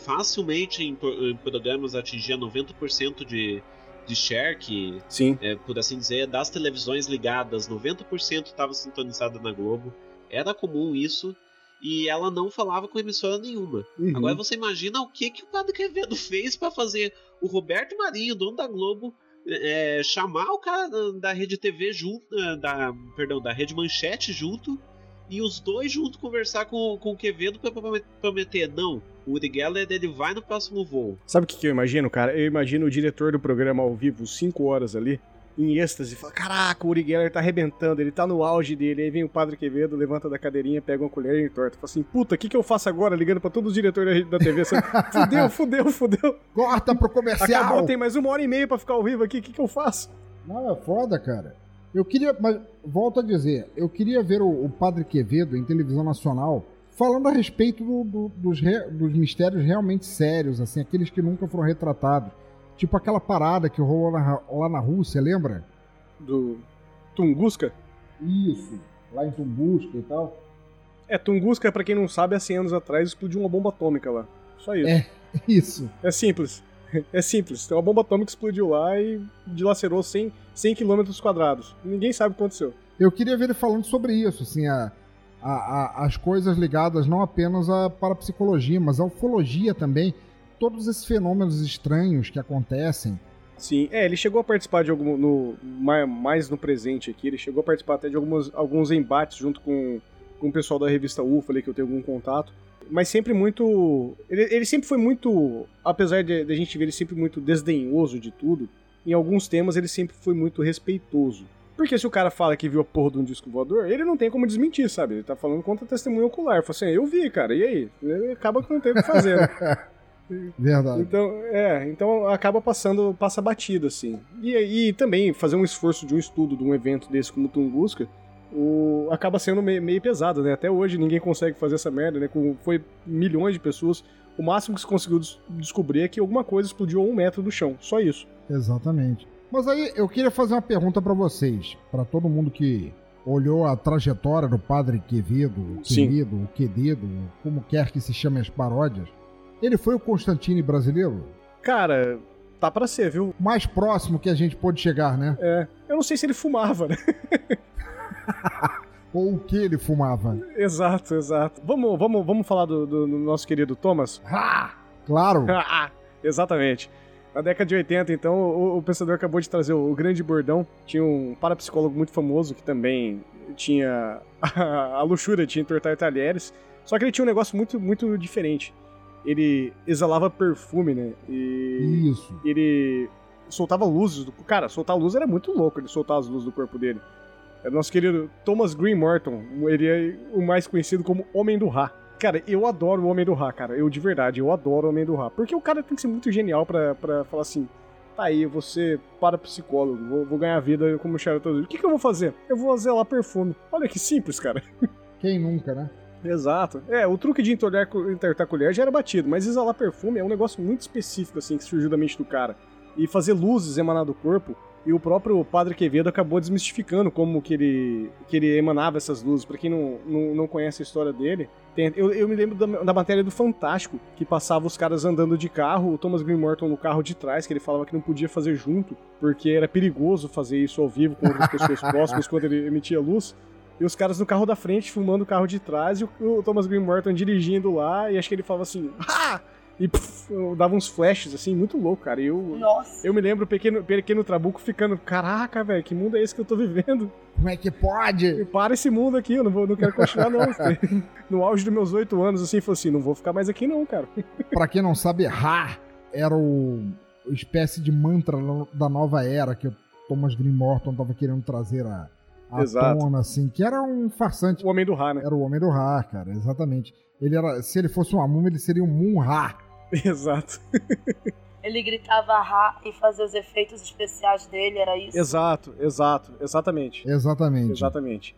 facilmente em programas atingia 90% de, de share, que, Sim. É, por assim dizer, das televisões ligadas, 90% estava sintonizada na Globo. Era comum isso. E ela não falava com emissora nenhuma. Uhum. Agora você imagina o que, que o Padre Quevedo fez para fazer o Roberto Marinho, dono da Globo, é, chamar o cara da Rede TV junto, da, perdão, da Rede Manchete junto, e os dois juntos conversar com, com o Quevedo para prometer, não, o Uri Geller ele vai no próximo voo. Sabe o que, que eu imagino, cara? Eu imagino o diretor do programa ao vivo, 5 horas ali, em êxtase, fala: Caraca, o Uri Geller tá arrebentando, ele tá no auge dele. Aí vem o Padre Quevedo, levanta da cadeirinha, pega uma colher e torta. Fala assim: Puta, o que, que eu faço agora? Ligando pra todos os diretores da TV. Assim, fudeu, fudeu, fudeu. Corta pro comercial. Acabou, tem mais uma hora e meia pra ficar ao vivo aqui, o que, que eu faço? Não, é foda, cara. Eu queria, mas volto a dizer, eu queria ver o, o Padre Quevedo em televisão nacional falando a respeito do, do, dos, re, dos mistérios realmente sérios, assim, aqueles que nunca foram retratados. Tipo aquela parada que rolou na, lá na Rússia, lembra? Do Tunguska? Isso, lá em Tunguska e tal. É, Tunguska, para quem não sabe, há 100 anos atrás explodiu uma bomba atômica lá. Só isso. É, isso. É simples. É simples. Tem uma bomba atômica explodiu lá e dilacerou 100, 100 km quadrados. Ninguém sabe o que aconteceu. Eu queria ver ele falando sobre isso, assim, a, a, a, as coisas ligadas não apenas à parapsicologia, mas à ufologia também. Todos esses fenômenos estranhos que acontecem. Sim, é, ele chegou a participar de algum. No, mais no presente aqui, ele chegou a participar até de algumas, alguns embates junto com, com o pessoal da revista UFA ali, que eu tenho algum contato. Mas sempre muito. Ele, ele sempre foi muito. Apesar de, de a gente ver ele sempre muito desdenhoso de tudo, em alguns temas ele sempre foi muito respeitoso. Porque se o cara fala que viu a porra de um disco voador, ele não tem como desmentir, sabe? Ele tá falando contra testemunho ocular. Fala assim, eu vi, cara, e aí? Ele acaba que não tem o que fazer. né? Verdade. Então, é, então acaba passando, passa batido, assim. E, e também fazer um esforço de um estudo de um evento desse como Tunguska, o, acaba sendo meio, meio pesado, né? Até hoje ninguém consegue fazer essa merda, né? Com, foi milhões de pessoas. O máximo que se conseguiu des- descobrir é que alguma coisa explodiu a um metro do chão. Só isso. Exatamente. Mas aí eu queria fazer uma pergunta pra vocês, pra todo mundo que olhou a trajetória do Padre Quevedo, o Sim. Quevedo, o Quededo, como quer que se chame as paródias. Ele foi o Constantine brasileiro? Cara, tá pra ser, viu? Mais próximo que a gente pôde chegar, né? É. Eu não sei se ele fumava, né? Ou o que ele fumava? exato, exato. Vamos, vamos, vamos falar do, do- do nosso querido Thomas? Claro. Ah, Exatamente. Na década de 80, então, o, o pensador acabou de trazer o, o grande bordão. Tinha um parapsicólogo muito famoso que também tinha a, a luxúria de entortar talheres. Só que ele tinha um negócio muito, muito diferente. Ele exalava perfume, né? E Isso. ele soltava luzes. Do... Cara, soltar luz era muito louco ele soltar as luzes do corpo dele. Era o nosso querido Thomas Green Morton. Ele é o mais conhecido como Homem do Ra. Cara, eu adoro o Homem do Ra, cara. Eu de verdade, eu adoro o Homem do Ra. Porque o cara tem que ser muito genial pra, pra falar assim: tá aí, eu vou ser parapsicólogo, vou, vou ganhar vida como charlatão. O que, que eu vou fazer? Eu vou zelar perfume. Olha que simples, cara. Quem nunca, né? Exato. É, o truque de entortar, entortar colher já era batido, mas exalar perfume é um negócio muito específico, assim, que surgiu da mente do cara. E fazer luzes emanar do corpo, e o próprio Padre Quevedo acabou desmistificando como que ele, que ele emanava essas luzes. Pra quem não, não, não conhece a história dele, tem- eu, eu me lembro da, da matéria do Fantástico, que passava os caras andando de carro, o Thomas Green Morton no carro de trás, que ele falava que não podia fazer junto, porque era perigoso fazer isso ao vivo com outras pessoas próximas quando ele emitia luz. E os caras no carro da frente filmando o carro de trás e o, o Thomas Green Morton dirigindo lá. E acho que ele falava assim, ah! E pff, dava uns flashes assim, muito louco, cara. E eu, Nossa. eu me lembro o pequeno, pequeno Trabuco ficando, caraca, velho, que mundo é esse que eu tô vivendo? Como é que pode? Para esse mundo aqui, eu não, vou, não quero continuar, não. no auge dos meus oito anos, assim, falou assim, não vou ficar mais aqui, não, cara. Pra quem não sabe, Ra era o a espécie de mantra da nova era que o Thomas Green Morton tava querendo trazer à, à Exato. tona, assim, que era um farsante. O Homem do Ra, né? Era o homem do Ra, cara, exatamente. Ele era, se ele fosse uma múmia, ele seria um Moon Ra. Exato. Ele gritava Ra e fazia os efeitos especiais dele, era isso? Exato, exato, exatamente. Exatamente. Exatamente.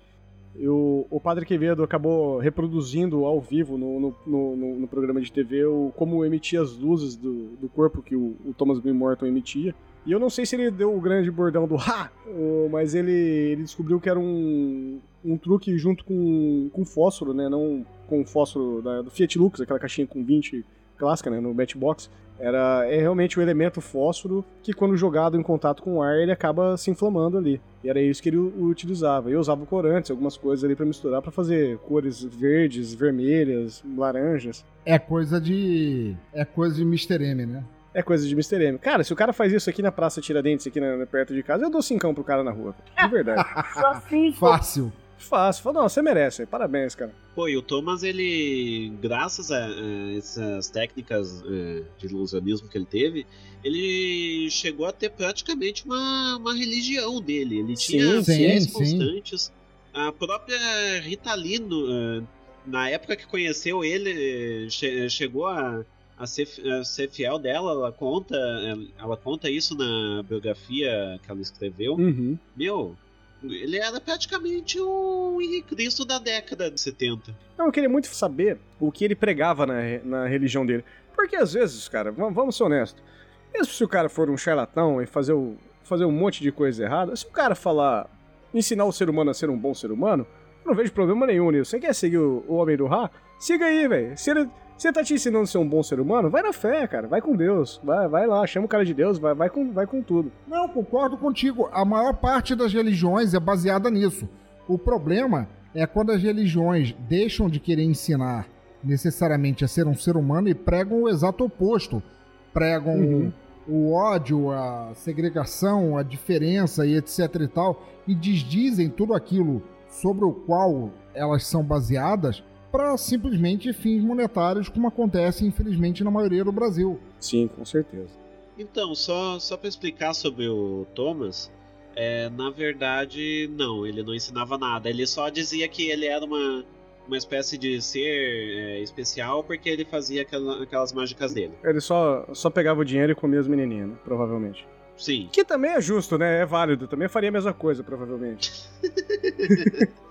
E o, o Padre Quevedo acabou reproduzindo ao vivo no, no, no- no- programa de TV o, como emitia as luzes do, do corpo que o, o Thomas Green Morton emitia. E eu não sei se ele deu o grande bordão do Ha, mas ele, ele descobriu que era um, um truque junto com, com fósforo, né? Não com fósforo da- do Fiat Lux, aquela caixinha com 20 clássica, né? No Matchbox. Era é realmente o elemento fósforo que, quando jogado em contato com o ar, ele acaba se inflamando ali. E era isso que ele utilizava. Eu usava corantes, algumas coisas ali pra misturar pra fazer cores verdes, vermelhas, laranjas. É coisa de. É coisa de Mr. M, né? É coisa de Mr. M. Cara, se o cara faz isso aqui na Praça Tiradentes, aqui na, perto de casa, eu dou cincão pro cara na rua. De verdade. Só pô. Fácil. Fácil. Fala, não, você merece. Parabéns, cara. Pô, e o Thomas, ele, graças a, a essas técnicas eh, de ilusionismo que ele teve, ele chegou a ter praticamente uma, uma religião dele. Ele tinha fiéis sim, sim. constantes. A própria Rita Lee, no, eh, na época que conheceu ele, eh, che- chegou a, a, ser, a ser fiel dela. Ela conta, ela conta isso na biografia que ela escreveu. Uhum. Meu, ele era praticamente o Henrique Cristo da década de 70. Não, eu queria muito saber o que ele pregava na, na religião dele. Porque às vezes, cara, vamos, ser honestos. Mesmo se o cara for um charlatão e fazer, o, fazer um monte de coisa errada, se o cara falar, ensinar o ser humano a ser um bom ser humano, eu não vejo problema nenhum nisso. Você quer seguir o, o Homem do Ra? Siga aí, velho. Se ele, ele tá te ensinando a ser um bom ser humano, vai na fé, cara. Vai com Deus. Vai, vai lá, chama o cara de Deus, vai, vai, com, vai com tudo. Não, concordo contigo. A maior parte das religiões é baseada nisso. O problema é quando as religiões deixam de querer ensinar necessariamente a ser um ser humano e pregam o exato oposto. Pregam Uhum. o ódio, a segregação, a diferença e etc e tal, e desdizem tudo aquilo sobre o qual elas são baseadas para simplesmente fins monetários, como acontece infelizmente na maioria do Brasil. Sim, com certeza. Então, só, só para explicar sobre o Thomas, É, na verdade, não, ele não ensinava nada. Ele só dizia que ele era uma, uma espécie de ser é, especial porque ele fazia aquela, aquelas mágicas dele. Ele só, só pegava o dinheiro e comia as menininhas, né? provavelmente. Sim. Que também é justo, né? É válido. Também faria a mesma coisa, provavelmente.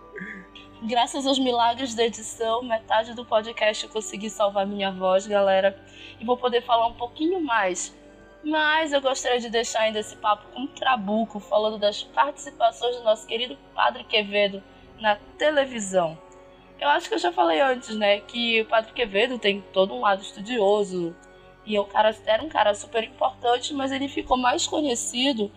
Graças aos milagres da edição, metade do podcast eu consegui salvar minha voz, galera. E vou poder falar um pouquinho mais. Mas eu gostaria de deixar ainda esse papo com o Trabuco, falando das participações do nosso querido Padre Quevedo na televisão. Eu acho que eu já falei antes, né, que o Padre Quevedo tem todo um lado estudioso. E o cara era um cara super importante, mas ele ficou mais conhecido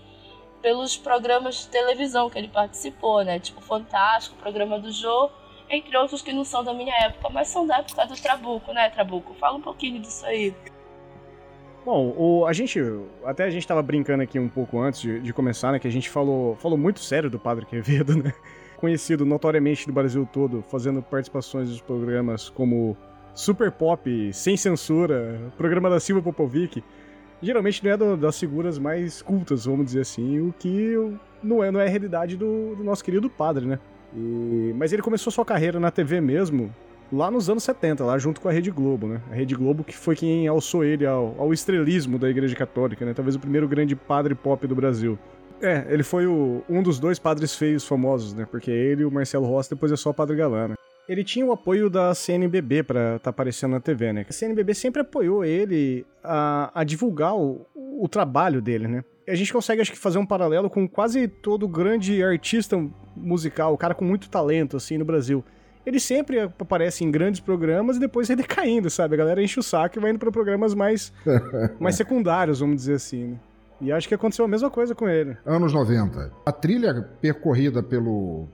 pelos programas de televisão que ele participou, né? Tipo Fantástico, programa do Jô, entre outros que não são da minha época, mas são da época do Trabuco, né, Trabuco? Fala um pouquinho disso aí. Bom, o, a gente. Até a gente tava brincando aqui um pouco antes de, de, começar, né? Que a gente falou, falou muito sério do Padre Quevedo, né? Conhecido notoriamente no Brasil todo, fazendo participações nos programas como Super Pop, Sem Censura, programa da Silva Popovic geralmente não é do, das figuras mais cultas, vamos dizer assim, o que não é, não é a realidade do, do nosso querido padre, né? E, mas ele começou sua carreira na TV mesmo lá nos anos 70, lá junto com a Rede Globo, né? A Rede Globo que foi quem alçou ele ao, ao estrelismo da Igreja Católica, né? Talvez o primeiro grande padre pop do Brasil. É, ele foi o, um dos dois padres feios famosos, né? Porque ele e o Marcelo Rossi depois é só o Padre Galã, né? Ele tinha o apoio da CNBB para estar tá aparecendo na TV, né? A CNBB sempre apoiou ele a, a divulgar o, o trabalho dele, né? A gente consegue, acho que, fazer um paralelo com quase todo grande artista musical, o cara com muito talento, assim, no Brasil. Ele sempre aparece em grandes programas e depois ele caindo, sabe? A galera enche o saco e vai indo para programas mais, mais secundários, vamos dizer assim, né? E acho que aconteceu a mesma coisa com ele. Anos 90. A trilha percorrida pelo,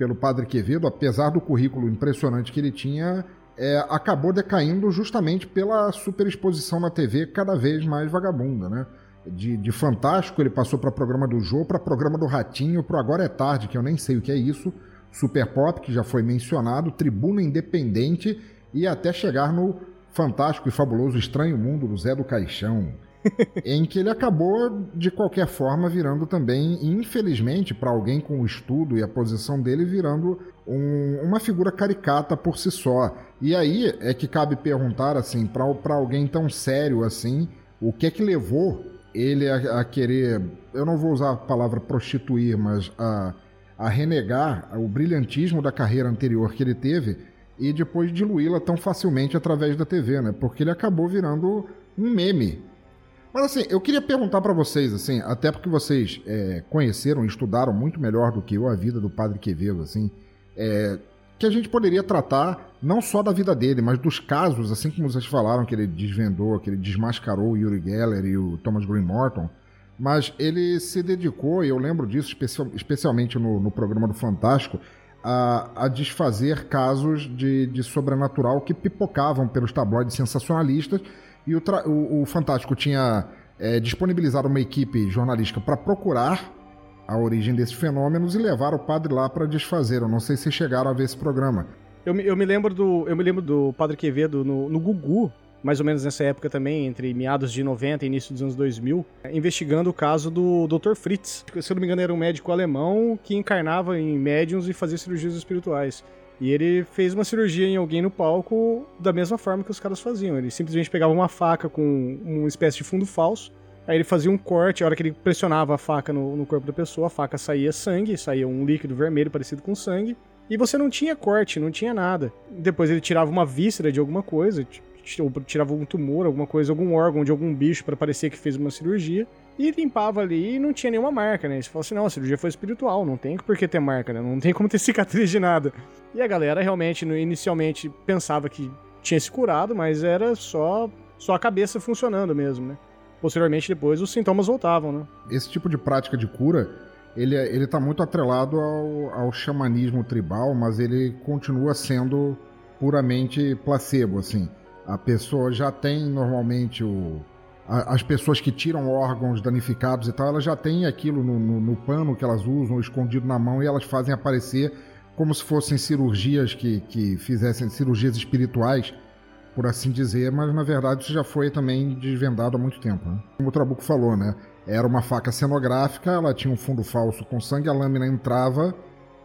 pelo Padre Quevedo, apesar do currículo impressionante que ele tinha, é, acabou decaindo justamente pela superexposição na TV cada vez mais vagabunda, né? De, de Fantástico, ele passou para programa do Jô, para programa do Ratinho, para Agora é Tarde, que eu nem sei o que é isso, Super Pop, que já foi mencionado, Tribuna Independente e até chegar no fantástico e fabuloso Estranho Mundo do Zé do Caixão. em que ele acabou, de qualquer forma, virando também, infelizmente, para alguém com o estudo e a posição dele, virando um, uma figura caricata por si só. E aí é que cabe perguntar, assim, para alguém tão sério assim, o que é que levou ele a, a, querer, eu não vou usar a palavra prostituir, mas a, a renegar o brilhantismo da carreira anterior que ele teve e depois diluí-la tão facilmente através da TV, né? Porque ele acabou virando um meme mas assim, eu queria perguntar para vocês, assim, até porque vocês é, conheceram estudaram muito melhor do que eu a vida do Padre Quevedo, assim, é, que a gente poderia tratar não só da vida dele, mas dos casos, assim como vocês falaram que ele desvendou, que ele desmascarou o Yuri Geller e o Thomas Green Morton, mas ele se dedicou, e eu lembro disso especial, especialmente no, no, programa do Fantástico, a, a desfazer casos de, de sobrenatural que pipocavam pelos tabloides sensacionalistas e o, o, o Fantástico tinha é, disponibilizado uma equipe jornalística para procurar a origem desses fenômenos e levar o padre lá para desfazer. Eu não sei se chegaram a ver esse programa. Eu me, eu me lembro do eu me lembro do Padre Quevedo no, no Gugu, mais ou menos nessa época também, entre meados de 90 e início dos anos 2000, investigando o caso do Dr. Fritz. Se eu não me engano, era um médico alemão que encarnava em médiums e fazia cirurgias espirituais. E ele fez uma cirurgia em alguém no palco da mesma forma que os caras faziam. Ele simplesmente pegava uma faca com uma espécie de fundo falso, aí ele fazia um corte, a hora que ele pressionava a faca no, no corpo da pessoa, a faca saía sangue, saía um líquido vermelho parecido com sangue, e você não tinha corte, não tinha nada. Depois ele tirava uma víscera de alguma coisa, ou tirava um tumor, alguma coisa, algum órgão de algum bicho para parecer que fez uma cirurgia, e limpava ali e não tinha nenhuma marca, né? Você falou assim, não, a cirurgia foi espiritual, não tem por que ter marca, né? Não tem como ter cicatriz de nada. E a galera realmente, inicialmente, pensava que tinha se curado, mas era só, só a cabeça funcionando mesmo, né? Posteriormente, depois, os sintomas voltavam, né? Esse tipo de prática de cura, ele, é, ele tá muito atrelado ao, ao xamanismo tribal, mas ele continua sendo puramente placebo, assim. A pessoa já tem normalmente o, as pessoas que tiram órgãos danificados e tal, elas já têm aquilo no, no, no, pano que elas usam, escondido na mão, e elas fazem aparecer como se fossem cirurgias que, que fizessem cirurgias espirituais, por assim dizer, mas na verdade isso já foi também desvendado há muito tempo. Né? Como o Trabuco falou, né? era uma faca cenográfica, ela tinha um fundo falso com sangue, a lâmina entrava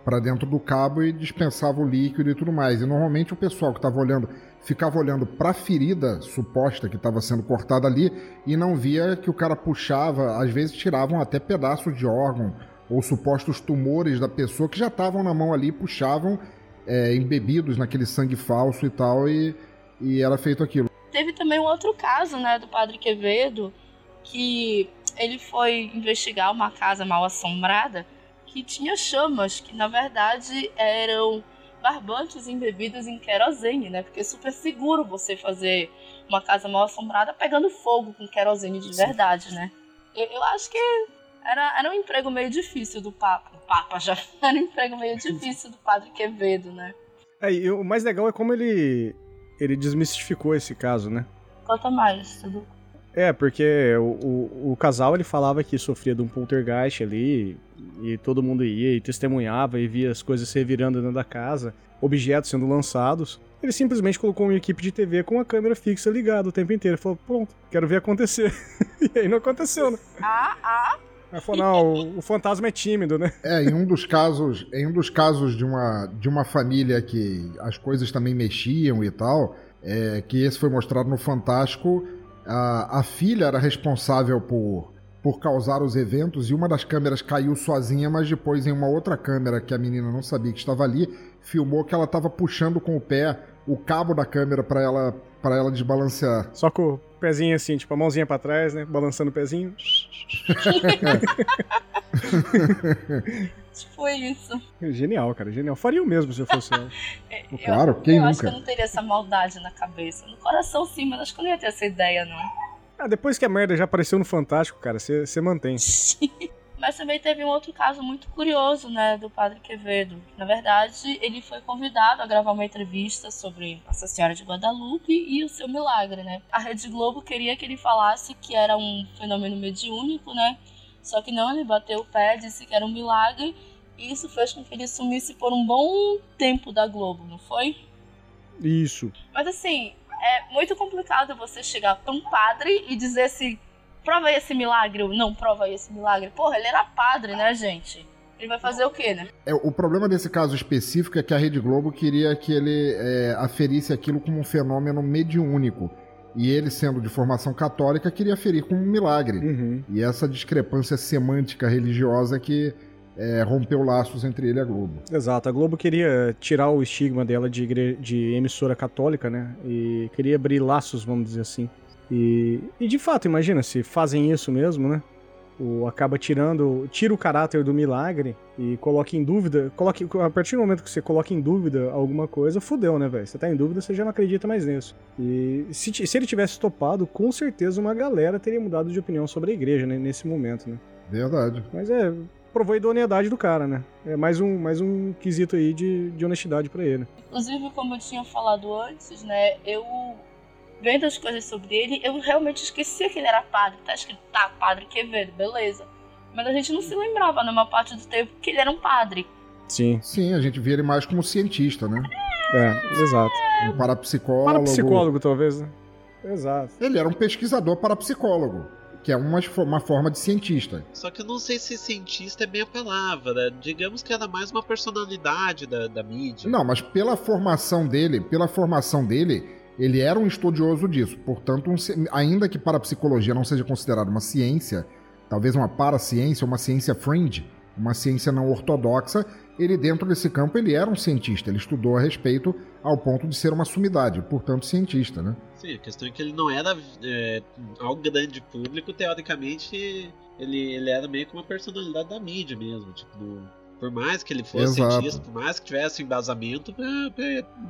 para dentro do cabo e dispensava o líquido e tudo mais. E normalmente o pessoal que estava olhando ficava olhando para a ferida suposta que estava sendo cortada ali e não via que o cara puxava, às vezes tiravam até pedaços de órgão ou supostos tumores da pessoa que já estavam na mão ali, puxavam é, embebidos naquele sangue falso e tal, e, e era feito aquilo. Teve também um outro caso, né, do padre Quevedo, que ele foi investigar uma casa mal assombrada que tinha chamas, que na verdade eram barbantes embebidos em querosene, né? Porque é super seguro você fazer uma casa mal assombrada pegando fogo com querosene de verdade, né? Eu, eu acho que era, era um emprego meio difícil do Papa. O Papa já era um emprego meio difícil do Padre Quevedo, né? É, e o mais legal é como ele, ele desmistificou esse caso, né? Conta mais, tudo. É, porque o, o, o, casal ele falava que sofria de um poltergeist ali, e todo mundo ia e testemunhava e via as coisas se revirando dentro da casa, objetos sendo lançados. Ele simplesmente colocou uma equipe de TV com a câmera fixa ligada o tempo inteiro. Falou, pronto, quero ver acontecer. e aí não aconteceu, né? Ah, ah, Aí falou, não, o, o, fantasma é tímido, né? É, em um dos casos, em um dos casos de uma, de uma família que as coisas também mexiam e tal, é, que esse foi mostrado no Fantástico, a, a filha era responsável por, por causar os eventos e uma das câmeras caiu sozinha, mas depois em uma outra câmera que a menina não sabia que estava ali, filmou que ela estava puxando com o pé o cabo da câmera para ela para ela desbalancear. Só com o pezinho assim, tipo a mãozinha para trás, né, balançando o pezinho. tipo isso. Genial, cara, genial. Faria o mesmo se eu fosse ela. eu, claro, quem eu nunca? acho que eu não teria essa maldade na cabeça. No coração sim, mas acho que eu não ia ter essa ideia, não. Ah, depois que a merda já apareceu no Fantástico, cara, você mantém. Mas também teve um outro caso muito curioso, né, do Padre Quevedo. Na verdade, ele foi convidado a gravar uma entrevista sobre Nossa Senhora de Guadalupe e o seu milagre, né? A Rede Globo queria que ele falasse que era um fenômeno mediúnico, né? Só que não, ele bateu o pé, disse que era um milagre, e isso fez com que ele sumisse por um bom tempo da Globo, não foi? Isso. Mas assim, é muito complicado você chegar pra um padre e dizer assim: prova aí esse milagre, ou não prova aí esse milagre. Porra, ele era padre, né, gente? Ele vai fazer o quê, né? É, o problema desse caso específico é que a Rede Globo queria que ele é, aferisse aquilo como um fenômeno mediúnico. E ele, sendo de formação católica, queria aferir como um milagre. Uhum. E essa discrepância semântica religiosa que é, rompeu laços entre ele e a Globo. Exato, a Globo queria tirar o estigma dela de, igre... de emissora católica, né? E queria abrir laços, vamos dizer assim. E, e de fato, imagina se fazem isso mesmo, né? O, acaba tirando, tira o caráter do milagre e coloca em dúvida, coloque, a partir do momento que você coloca em dúvida alguma coisa, fudeu, né, velho? Você tá em dúvida, você já não acredita mais nisso. E se, se ele tivesse topado, com certeza uma galera teria mudado de opinião sobre a igreja, né, nesse momento, né? Verdade. Mas é, provou a idoneidade do cara, né? É mais um, mais um quesito aí de, de honestidade para ele. Inclusive, como eu tinha falado antes, né, eu vendo as coisas sobre ele, eu realmente esquecia que ele era padre. Tá escrito, tá, padre Quevedo, beleza. Mas a gente não se lembrava, numa parte do tempo, que ele era um padre. Sim. Sim, a gente via ele mais como cientista, né? É, exato. Um parapsicólogo. Parapsicólogo, talvez, né? Exato. Ele era um pesquisador parapsicólogo, que é uma, uma forma de cientista. Só que eu não sei se cientista é bem a palavra. Digamos que era mais uma personalidade da, da mídia. Não, mas pela formação dele, pela formação dele, ele era um estudioso disso. Portanto, um, ainda que parapsicologia não seja considerada uma ciência, talvez uma paraciência, uma ciência fringe, uma ciência não ortodoxa, ele dentro desse campo ele era um cientista, ele estudou a respeito ao ponto de ser uma sumidade, portanto cientista, né? Sim, a questão é que ele não era é, ao grande público, teoricamente ele, ele era meio que uma personalidade da mídia mesmo, tipo, por mais que ele fosse Exato. cientista, por mais que tivesse embasamento,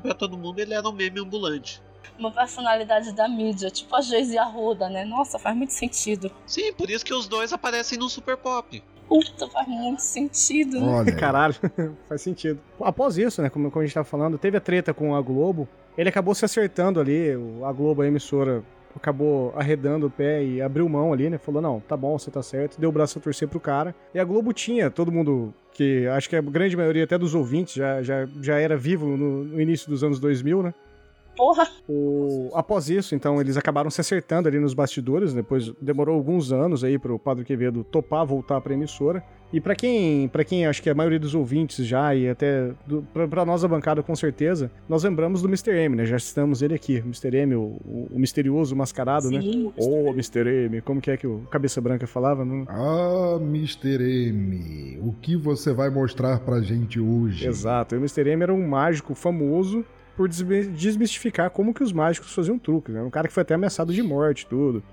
para todo mundo ele era um meme ambulante. Uma personalidade da mídia, tipo a Geise Arruda, né? Nossa, faz muito sentido. Sim, por isso que os dois aparecem no Super Pop. Puta, faz muito sentido. né? Olha, Caralho, faz sentido. Após isso, né, como, como a gente tava falando, teve a treta com a Globo. Ele acabou se acertando ali, a Globo, a emissora, acabou arredando o pé e abriu mão ali, né? Falou, não, tá bom, você tá certo. Deu o braço a torcer pro cara. E a Globo tinha, todo mundo que, acho que a grande maioria até dos ouvintes já, já, já era vivo no, no início dos anos 2000, né? Porra! O... Após isso, então, eles acabaram se acertando ali nos bastidores. Depois demorou alguns anos aí para o Padre Quevedo topar voltar para a emissora. E para quem, para quem acho que a maioria dos ouvintes já e até para nós a bancada com certeza, nós lembramos do Mr. M, né? Já estamos ele aqui, Mr. M, o, o, o misterioso mascarado, né? Sim, né? Ô, oh, Mr. M, como que é que o Cabeça Branca falava? Não? Ah, Mr. M, o que você vai mostrar pra gente hoje? Exato, o Mr. M era um mágico famoso por desmistificar como que os mágicos faziam truques, né? Um cara que foi até ameaçado de morte tudo.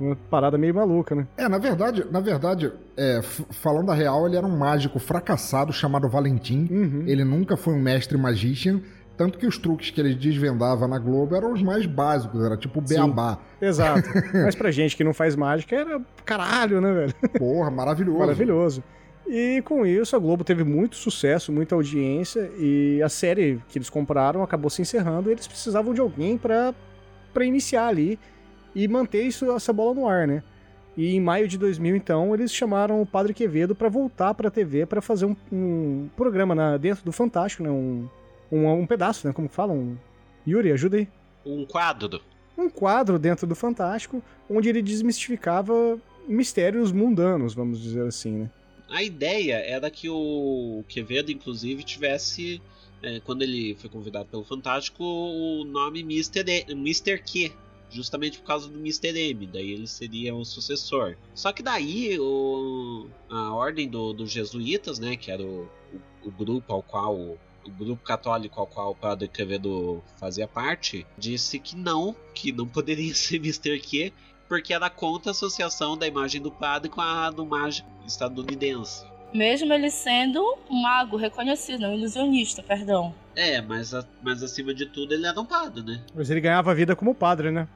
Uma parada meio maluca, né? É, na verdade, na verdade, é, falando a real, ele era um mágico fracassado chamado Valentim. Uhum. Ele nunca foi um mestre magician. Tanto que os truques que ele desvendava na Globo eram os mais básicos, era tipo beabá. Sim, exato. Mas pra gente que não faz mágica, era caralho, né, velho? Porra, maravilhoso. Maravilhoso. E com isso a Globo teve muito sucesso, muita audiência e a série que eles compraram acabou se encerrando e eles precisavam de alguém para para iniciar ali e manter isso essa bola no ar, né? E em maio de 2000 então eles chamaram o Padre Quevedo para voltar para a TV para fazer um, um, programa na, dentro do Fantástico, né? Um, um, um pedaço, né? Como falam? Um... Yuri, ajuda aí. Um quadro. Um quadro dentro do Fantástico, onde ele desmistificava mistérios mundanos, vamos dizer assim, né? A ideia era que o Quevedo, inclusive, tivesse, é, quando ele foi convidado pelo Fantástico, o nome Mr. Mr. Q, justamente por causa do Mr. M, daí ele seria o sucessor. Só que daí o, a ordem dos do jesuítas, né, que era o, o, o grupo ao qual o grupo católico ao qual o Padre Quevedo fazia parte, disse que não, que não poderia ser Mr. Q, porque era contra a associação da imagem do padre com a do mágico estadunidense. Mesmo ele sendo um mago reconhecido, um ilusionista, perdão. É, mas, mas acima de tudo ele era um padre, né? Mas ele ganhava vida como padre, né?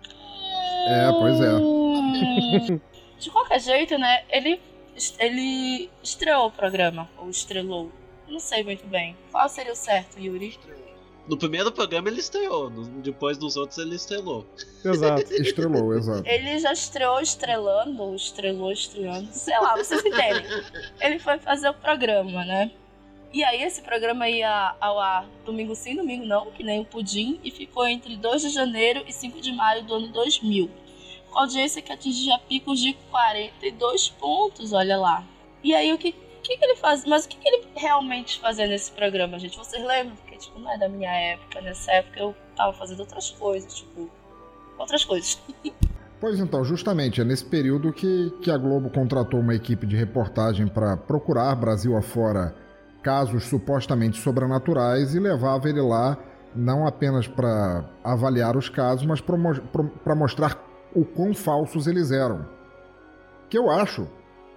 É, pois é. de qualquer jeito, né? Ele, ele estreou o programa, ou estrelou. Não sei muito bem. Qual seria o certo, Yuri? No primeiro programa ele estreou, no, depois nos outros ele estrelou. Exato, estrelou, exato. Ele já estreou estrelando, ou estrelou estreando, sei lá, vocês entendem. Ele foi fazer o programa, né? E aí esse programa ia ao ar domingo sim, domingo não, que nem o Pudim, e ficou entre 2 de janeiro e 5 de maio do ano 2000. Com audiência que atingia picos de 42 pontos, olha lá. E aí o que que, que ele faz? Mas o que, que ele realmente fazia nesse programa, gente? Vocês lembram? Tipo, não é da minha época. Nessa época eu tava fazendo outras coisas, tipo, outras coisas. Pois então, justamente, é nesse período que, que a Globo contratou uma equipe de reportagem para procurar Brasil afora casos supostamente sobrenaturais e levava ele lá não apenas para avaliar os casos, mas para mostrar o quão falsos eles eram. Que eu acho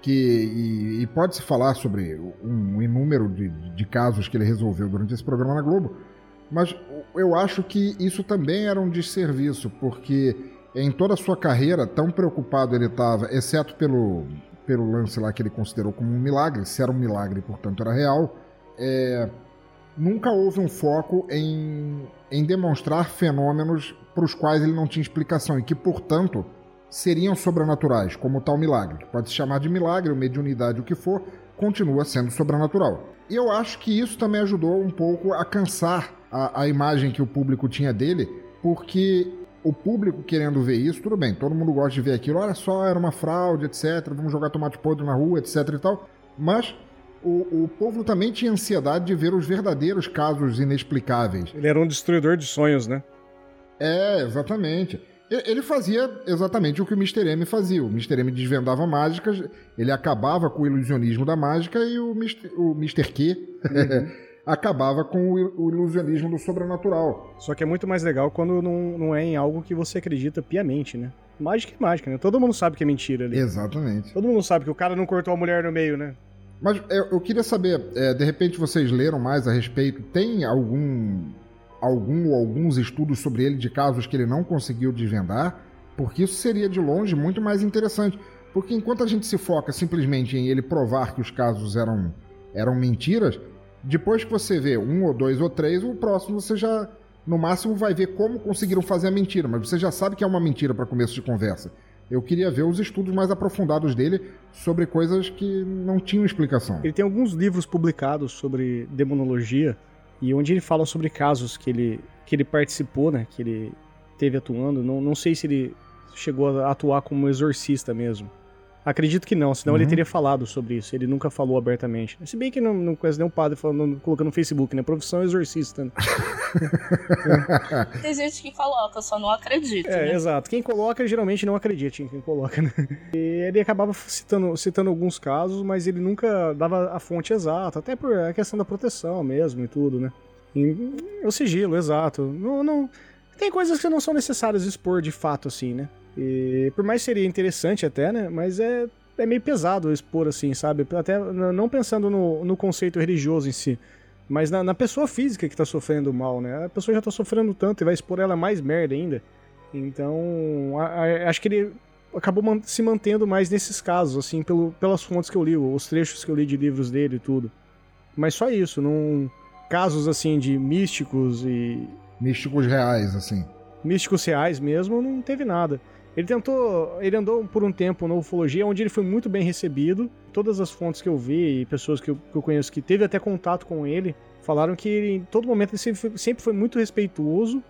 que e, e pode-se falar sobre um inúmero de, de casos que ele resolveu durante esse programa na Globo, mas eu acho que isso também era um desserviço, porque em toda a sua carreira, tão preocupado ele estava, exceto pelo, pelo lance lá que ele considerou como um milagre, se era um milagre, portanto era real, é, nunca houve um foco em, em demonstrar fenômenos para os quais ele não tinha explicação e que, portanto, seriam sobrenaturais, como tal milagre, que pode se chamar de milagre ou mediunidade, o que for, continua sendo sobrenatural. E eu acho que isso também ajudou um pouco a cansar a, a imagem que o público tinha dele, porque o público querendo ver isso, tudo bem, todo mundo gosta de ver aquilo, olha só, era uma fraude, etc, vamos jogar tomate podre na rua, etc e tal, mas o, o povo também tinha ansiedade de ver os verdadeiros casos inexplicáveis. Ele era um destruidor de sonhos, né? É, exatamente. Ele fazia exatamente o que o Mr. M fazia. O Mr. M desvendava mágicas, ele acabava com o ilusionismo da mágica e o Mr. O Mr. Q uhum. acabava com o ilusionismo do sobrenatural. Só que é muito mais legal quando não, não é em algo que você acredita piamente, né? Mágica é mágica, né? Todo mundo sabe que é mentira ali. Exatamente. Todo mundo sabe que o cara não cortou a mulher no meio, né? Mas eu, queria saber, é, de repente vocês leram mais a respeito, tem algum algum ou alguns estudos sobre ele de casos que ele não conseguiu desvendar, porque isso seria de longe muito mais interessante. Porque enquanto a gente se foca simplesmente em ele provar que os casos eram, eram mentiras, depois que você vê um ou dois ou três, o próximo você já, no máximo, vai ver como conseguiram fazer a mentira, mas você já sabe que é uma mentira para começo de conversa. Eu queria ver os estudos mais aprofundados dele sobre coisas que não tinham explicação. Ele tem alguns livros publicados sobre demonologia e onde ele fala sobre casos que ele, que ele participou, né? Que ele teve atuando. Não, não sei se ele chegou a atuar como exorcista mesmo. Acredito que não, senão uhum. ele teria falado sobre isso. Ele nunca falou abertamente. Se bem que não, não conhece nenhum padre falando, colocando no Facebook, né? Profissão exorcista. Né? Tem gente que coloca, só não acredita. É, né? exato. Quem coloca geralmente não acredita em quem coloca, né? E ele acabava citando, citando alguns casos, mas ele nunca dava a fonte exata, até por a questão da proteção mesmo e tudo, né? E, o sigilo, exato. Não, não, tem coisas que não são necessárias expor de fato, assim, né? E por mais seria interessante até, né? Mas é, é meio pesado expor assim, sabe? Até não pensando no, no conceito religioso em si, mas na, na, pessoa física que tá sofrendo mal, né? A pessoa já tá sofrendo tanto e vai expor ela mais merda ainda. Então, a, a, acho que ele acabou man se mantendo mais nesses casos, assim, pelo, pelas fontes que eu li, os trechos que eu li de livros dele e tudo. Mas só isso, não. Casos assim de místicos e. Místicos reais, assim. Místicos reais mesmo, não teve nada. Ele tentou, ele andou por um tempo na ufologia, onde ele foi muito bem recebido. Todas as fontes que eu vi e pessoas que eu, que eu conheço que teve até contato com ele, falaram que ele, em todo momento ele sempre foi, sempre foi muito respeituoso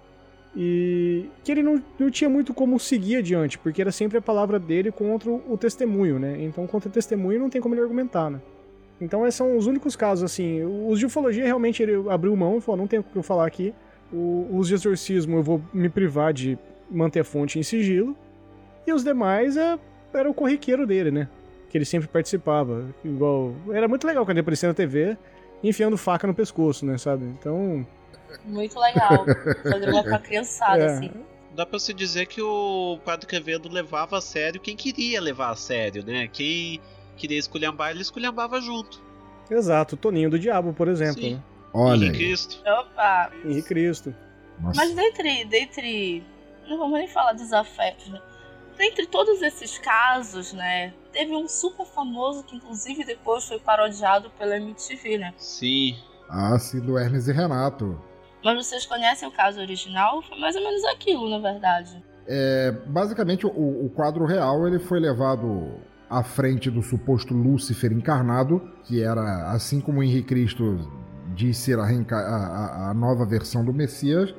e que ele não, não tinha muito como seguir adiante, porque era sempre a palavra dele contra o testemunho, né? Então, contra o testemunho não tem como ele argumentar, né? Então, esses são os únicos casos, assim. Os de ufologia, realmente, ele abriu mão e falou: não tem o que eu falar aqui. O, os de exorcismo, eu vou me privar de manter a fonte em sigilo. E os demais é, era o corriqueiro dele, né? Que ele sempre participava. Igual. Era muito legal quando ele aparecia na TV enfiando faca no pescoço, né? Sabe? Então. Muito legal. Programa pra criançada, é. assim. Dá pra se dizer que o Padre Quevedo levava a sério quem queria levar a sério, né? Quem queria esculhambar, ele esculhambava junto. Exato, o Toninho do Diabo, por exemplo. Sim. Né? Olha. Henrique Cristo. Opa! Henrique Cristo. Nossa. Mas dentre, dentre. Não vamos nem falar dos afetos, né? Dentre todos esses casos, né, teve um super famoso que inclusive depois foi parodiado pela MTV, né? Sim. Ah, sim, do Hermes e Renato. Mas vocês conhecem o caso original? Foi mais ou menos aquilo, na verdade. É, basicamente, o, o quadro real ele foi levado à frente do suposto Lúcifer encarnado, que era, assim como o Henrique Cristo disse ser a, a, a nova versão do Messias,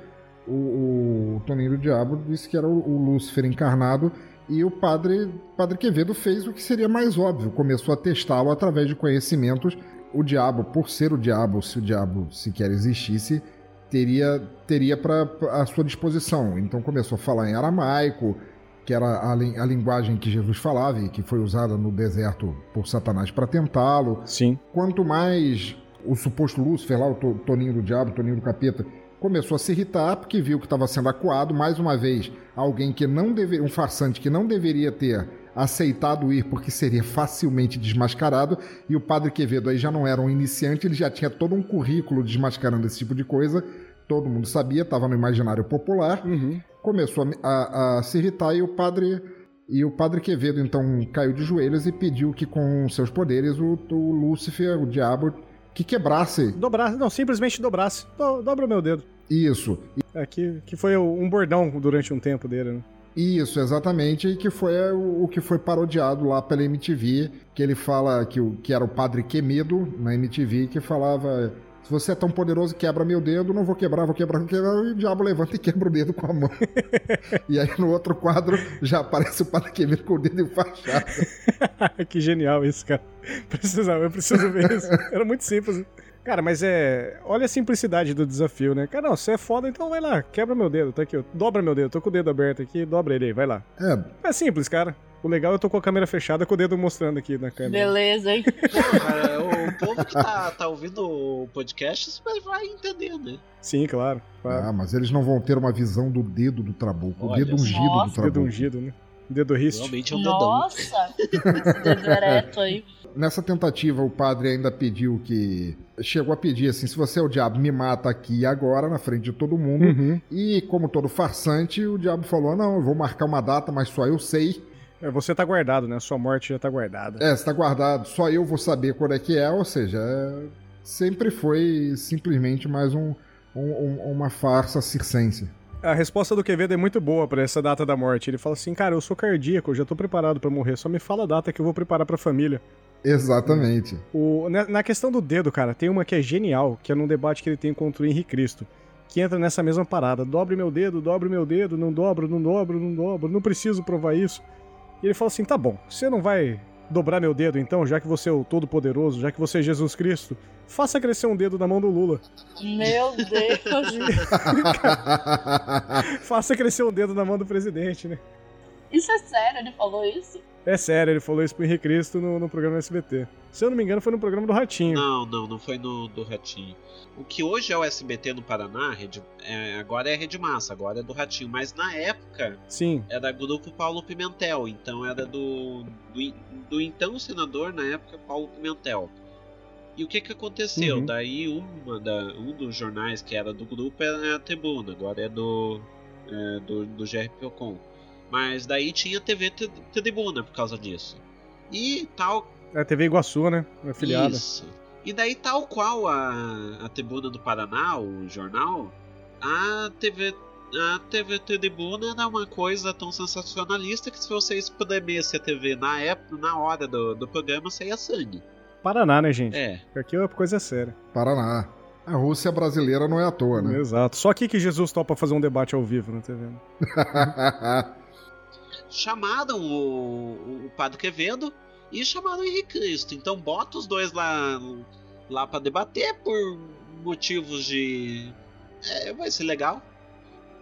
o, o Toninho do Diabo disse que era o, o Lúcifer encarnado e o padre, padre Quevedo fez o que seria mais óbvio, começou a testá-lo através de conhecimentos. O diabo, por ser o diabo, se o diabo sequer existisse, teria teria para a sua disposição. Então começou a falar em aramaico, que era a, a, linguagem que Jesus falava e que foi usada no deserto por Satanás para tentá-lo. Sim. Quanto mais o suposto Lúcifer lá, o Toninho do Diabo, Toninho do Capeta, começou a se irritar porque viu que estava sendo acuado. Mais uma vez alguém que não deveria, um farsante que não deveria ter aceitado ir porque seria facilmente desmascarado. E o padre Quevedo aí já não era um iniciante, ele já tinha todo um currículo desmascarando esse tipo de coisa, todo mundo sabia, estava no imaginário popular, uhum. começou a, a, se irritar e o padre e o padre Quevedo então caiu de joelhos e pediu que com seus poderes o, o Lúcifer, o diabo, que quebrasse. Dobrasse, não, simplesmente dobrasse. Do, dobra o meu dedo. Isso. É, que, que foi um bordão durante um tempo dele, né? Isso, exatamente, e que foi o, o, que foi parodiado lá pela MTV, que ele fala que, que era o Padre Quemedo na MTV, que falava você é tão poderoso, quebra meu dedo, não vou quebrar, vou quebrar, vou quebrar, e o diabo levanta e quebra o dedo com a mão. e aí no outro quadro já aparece o Padre Quevedo com o dedo enfaixado. que genial isso, cara. Precisava, eu preciso ver isso. Era muito simples. Cara, mas é. Olha a simplicidade do desafio, né? Cara, não, você é foda, então vai lá, quebra meu dedo, tá aqui, ó. dobra meu dedo, tô com o dedo aberto aqui, dobra ele aí, vai lá. É. É simples, cara. O legal é eu tô com a câmera fechada com o dedo mostrando aqui na câmera. Beleza, hein? Porra, o povo que tá, tá ouvindo o podcast vai entender, né? Sim, claro, claro. Ah, mas eles não vão ter uma visão do dedo do trabuco, o dedo ungido Nossa. do trabuco. Dedo ungido, né? Dedo riste. Realmente é um dedão. Nossa! Esse dedo ereto aí. Nessa tentativa, o padre ainda pediu que. Chegou a pedir assim: se você é o diabo, me mata aqui e agora, na frente de todo mundo. Uhum. E, como todo farsante, o diabo falou: não, eu vou marcar uma data, mas só eu sei. É, você tá guardado, né? Sua morte já tá guardada. É, você tá guardado, só eu vou saber quando é que é, ou seja, é... sempre foi simplesmente mais um, um, uma farsa circense. A resposta do Quevedo é muito boa para essa data da morte. Ele fala assim: Cara, eu sou cardíaco, eu já tô preparado para morrer, só me fala a data que eu vou preparar pra família. Exatamente. O, na, na, questão do dedo, cara, tem uma que é genial, que é num debate que ele tem contra o Henrique Cristo. que entra nessa mesma parada. Dobre meu dedo, dobre meu dedo, não dobro, não dobro, não dobro, não preciso provar isso. E ele fala assim: tá bom, você não vai dobrar meu dedo então, já que você é o Todo-Poderoso, já que você é Jesus Cristo, faça crescer um dedo na mão do Lula. Meu Deus! faça crescer um dedo na mão do presidente, né? Isso é sério? Ele falou isso? É sério, ele falou isso pro Henrique Cristo no, no programa SBT. Se eu não me engano, foi no programa do Ratinho. Não, não, não foi no do Ratinho. O que hoje é o SBT no Paraná, Rede, é, agora é Rede Massa, agora é do Ratinho. Mas na época Sim. era Grupo Paulo Pimentel, então era do, do, do então senador, na época, Paulo Pimentel. E o que que aconteceu? Uhum. Daí uma da, um dos jornais que era do grupo era a Tribuna, agora é do, é, do, do GR Procon. Mas daí tinha TV Tri- Tribuna por causa disso. E tal É a TV Iguaçu, né? Afiliada. isso. E daí, tal qual a, a Tribuna do Paraná, o jornal, a TV, a TV Tribuna era uma coisa tão sensacionalista que se você espremesse a TV na época, na hora do, do programa, saía sangue. Paraná, né, gente? É. Aqui é coisa séria. Paraná. A Rússia brasileira não é à toa, né? Exato. Só aqui que Jesus topa fazer um debate ao vivo na TV. Chamaram o, o Padre Quevedo e chamaram o Henrique Cristo. Então bota os dois lá, lá para debater por motivos de. É, vai ser legal.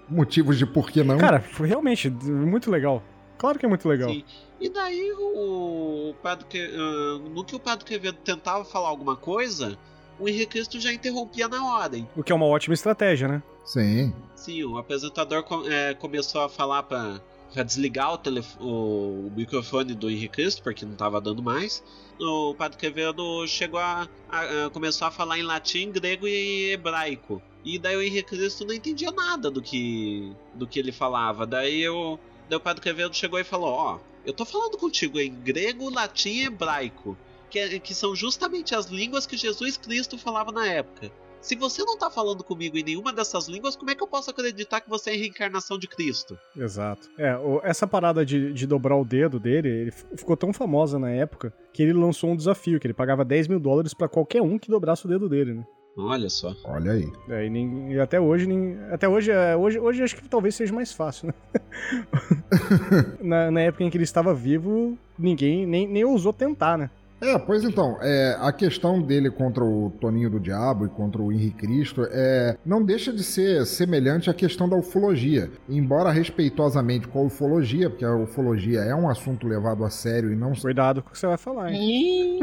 Motivos de por que não? Cara, foi realmente muito legal. Claro que é muito legal. Sim. E daí o padre que, ah, no que o padre Quevedo tentava falar alguma coisa, o Henrique Cristo já interrompia na hein? O que é uma ótima estratégia, né? Sim. Sim, o apresentador eh, começou a falar pra, pra desligar o, o, microfone do Henrique Cristo, porque não tava dando mais. O padre Quevedo chegou a, a- a- começou a falar em latim, grego e hebraico. E daí o Henrique Cristo não entendia nada do que do que ele falava. Daí o, daí o padre Quevedo chegou e falou: Ó, eu tô falando contigo em grego, latim e hebraico, que, é- que são justamente as línguas que Jesus Cristo falava na época. Se você não tá falando comigo em nenhuma dessas línguas, como é que eu posso acreditar que você é a reencarnação de Cristo? Exato. É, essa parada de, de dobrar o dedo dele, ele ficou tão famosa na época que ele lançou um desafio, que ele pagava 10 mil dólares pra qualquer um que dobrasse o dedo dele, né? Olha só. Olha aí. É, e, ninguém- e até hoje, ninguém- até hoje, é, hoje, hoje acho que talvez seja mais fácil, né? na, na época em que ele estava vivo, ninguém nem, nem ousou tentar, né? É, pois então, é, a questão dele contra o Toninho do Diabo e contra o Henrique Cristo é, não deixa de ser semelhante à questão da ufologia. Embora respeitosamente com a ufologia, porque a ufologia é um assunto levado a sério e não. Cuidado com o que você vai falar, hein?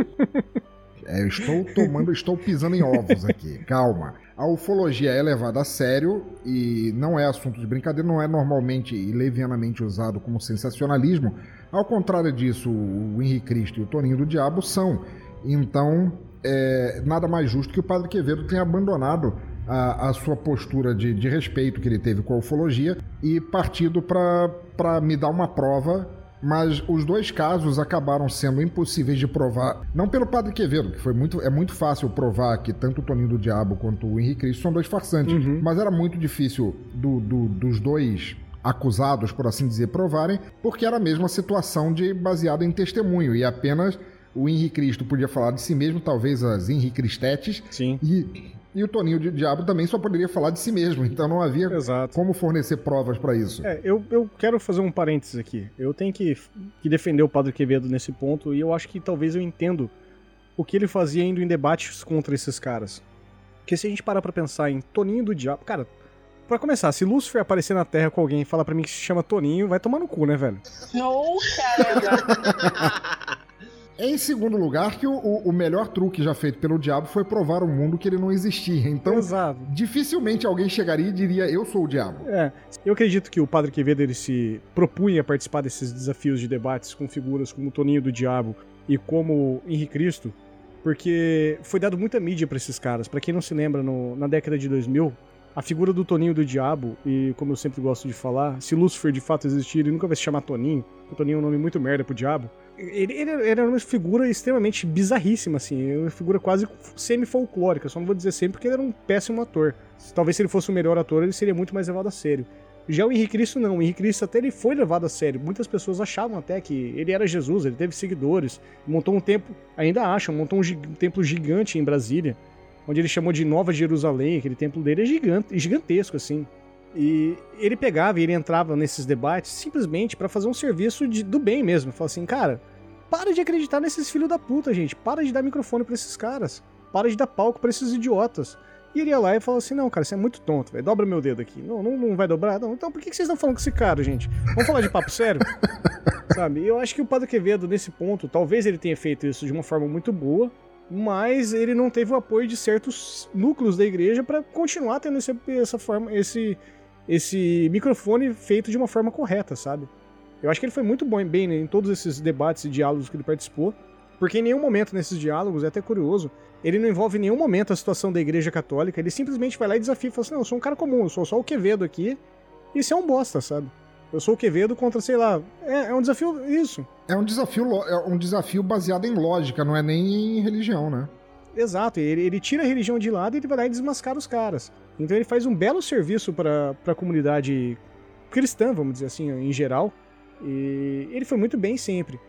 É, eu estou tomando, estou pisando em ovos aqui. Calma. A ufologia é levada a sério e não é assunto de brincadeira, não é normalmente e levianamente usado como sensacionalismo. Ao contrário disso, o Henrique Cristo e o Toninho do Diabo são. Então, é, nada mais justo que o Padre Quevedo tenha abandonado a, a sua postura de, de respeito que ele teve com a ufologia e partido para me dar uma prova mas os dois casos acabaram sendo impossíveis de provar, não pelo Padre Quevedo, que foi muito, é muito fácil provar que tanto o Toninho do Diabo quanto o Henrique Cristo são dois farsantes, Uhum. mas era muito difícil do- do- dos dois acusados, por assim dizer, provarem, porque era a mesma situação de baseada em testemunho, e apenas o Henrique Cristo podia falar de si mesmo, talvez as Henrique Cristetes, Sim. e, e o Toninho de Diabo também só poderia falar de si mesmo, então não havia Exato. como fornecer provas para isso. É, eu, eu quero fazer um parênteses aqui. Eu tenho que, que defender o Padre Quevedo nesse ponto e eu acho que talvez eu entendo o que ele fazia indo em debates contra esses caras. Porque se a gente parar pra pensar em Toninho do Diabo. Cara, pra começar, se Lúcifer aparecer na Terra com alguém e falar pra mim que se chama Toninho, vai tomar no cu, né, velho? não, caramba. Em segundo lugar, que o, o- melhor truque já feito pelo diabo foi provar ao mundo que ele não existia. Então, Exato. dificilmente alguém chegaria e diria, eu sou o diabo. É, eu acredito que o Padre Quevedo ele se propunha a participar desses desafios de debates com figuras como Toninho do Diabo e como Henrique Cristo, porque foi dado muita mídia pra esses caras. Pra quem não se lembra, no- na década de 2000, a figura do Toninho do Diabo, e como eu sempre gosto de falar, se Lúcifer de fato existir, ele nunca vai se chamar Toninho, porque Toninho é um nome muito merda pro diabo. Ele, ele era uma figura extremamente bizarríssima, assim, uma figura quase semi-folclórica, só não vou dizer sempre porque ele era um péssimo ator. Talvez se ele fosse o melhor ator, ele seria muito mais levado a sério. Já o Henrique Cristo não, o Henrique Cristo até ele foi levado a sério. Muitas pessoas achavam até que ele era Jesus, ele teve seguidores, montou um templo, ainda acham, montou um, um templo gigante em Brasília. onde ele chamou de Nova Jerusalém, aquele templo dele é gigante, gigantesco, assim. E ele pegava e ele entrava nesses debates simplesmente para fazer um serviço de, do bem mesmo. Falava assim, cara, para de acreditar nesses filhos da puta, gente. Para de dar microfone para esses caras. Para de dar palco para esses idiotas. E ele ia lá e falava assim: Não, cara, você é muito tonto, velho. Dobra meu dedo aqui. Não, não, não vai dobrar? Não. Então por que vocês estão falando com esse cara, gente? Vamos falar de papo sério? Sabe? Eu acho que o Padre Quevedo, nesse ponto, talvez ele tenha feito isso de uma forma muito boa, mas ele não teve o apoio de certos núcleos da igreja para continuar tendo esse, essa forma, esse, esse microfone feito de uma forma correta, sabe? Eu acho que ele foi muito bom bem né, em todos esses debates e diálogos que ele participou, porque em nenhum momento nesses diálogos, é até curioso, ele não envolve em nenhum momento a situação da igreja católica, ele simplesmente vai lá e desafia e fala assim: não, eu sou um cara comum, eu sou só o Quevedo aqui, e isso é um bosta, sabe? Eu sou o Quevedo contra, sei lá. É, é um desafio isso. É um desafio, é um desafio baseado em lógica, não é nem em religião, né? Exato, ele, ele tira a religião de lado e ele vai lá e desmascara os caras. Então ele faz um belo serviço para a comunidade cristã, vamos dizer assim, em geral. E ele foi muito bem sempre.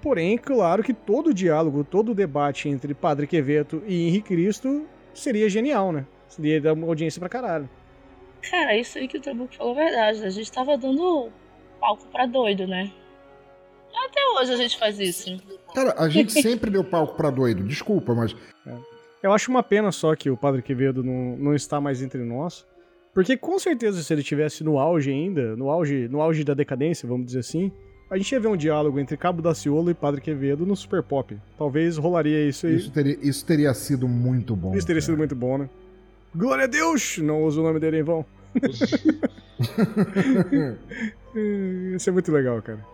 Porém, claro que todo o diálogo, todo o debate entre Padre Quevedo e Henrique Cristo seria genial, né? Seria dar uma audiência pra caralho. Cara, isso aí que o Trabuco falou é verdade. A gente tava dando palco pra doido, né? Até hoje a gente faz isso. Cara, a gente sempre deu palco pra doido. Desculpa, mas. Eu acho uma pena só que o Padre Quevedo não, não está mais entre nós. Porque com certeza se ele tivesse no auge ainda, no auge, no auge da decadência, vamos dizer assim, a gente ia ver um diálogo entre Cabo da Ciolo e Padre Quevedo no Super Pop. Talvez rolaria isso aí. Isso teria, isso teria sido muito bom. Isso teria cara. sido muito bom, né? Glória a Deus! Não uso o nome dele em vão. Isso é muito legal, cara.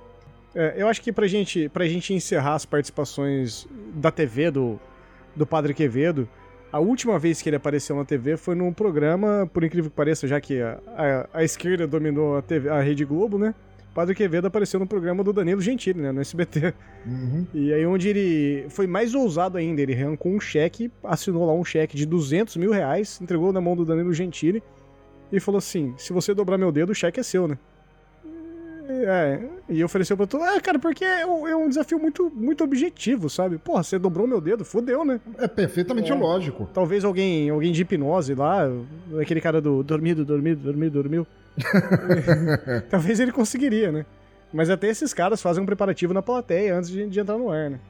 É, eu acho que pra gente, pra gente encerrar as participações da TV do, do Padre Quevedo, a última vez que ele apareceu na TV foi num programa, por incrível que pareça, já que a, a, a esquerda dominou a, TV, a Rede Globo, né? Padre Quevedo apareceu no programa do Danilo Gentili, né, no SBT. Uhum. E aí onde ele foi mais ousado ainda, ele arrancou um cheque, assinou lá um cheque de 200 mil reais, entregou na mão do Danilo Gentili e falou assim, se você dobrar meu dedo, o cheque é seu, né? É, e ofereceu pra todo. Ah, cara, porque é um, é um, desafio muito, muito objetivo, sabe? Porra, você dobrou meu dedo, fudeu, né? É perfeitamente é. lógico. Talvez alguém, alguém de hipnose lá, aquele cara do dormido, dormido, dormido, dormiu. Talvez ele conseguiria, né? Mas até esses caras fazem um preparativo na plateia antes de, de entrar no ar, né?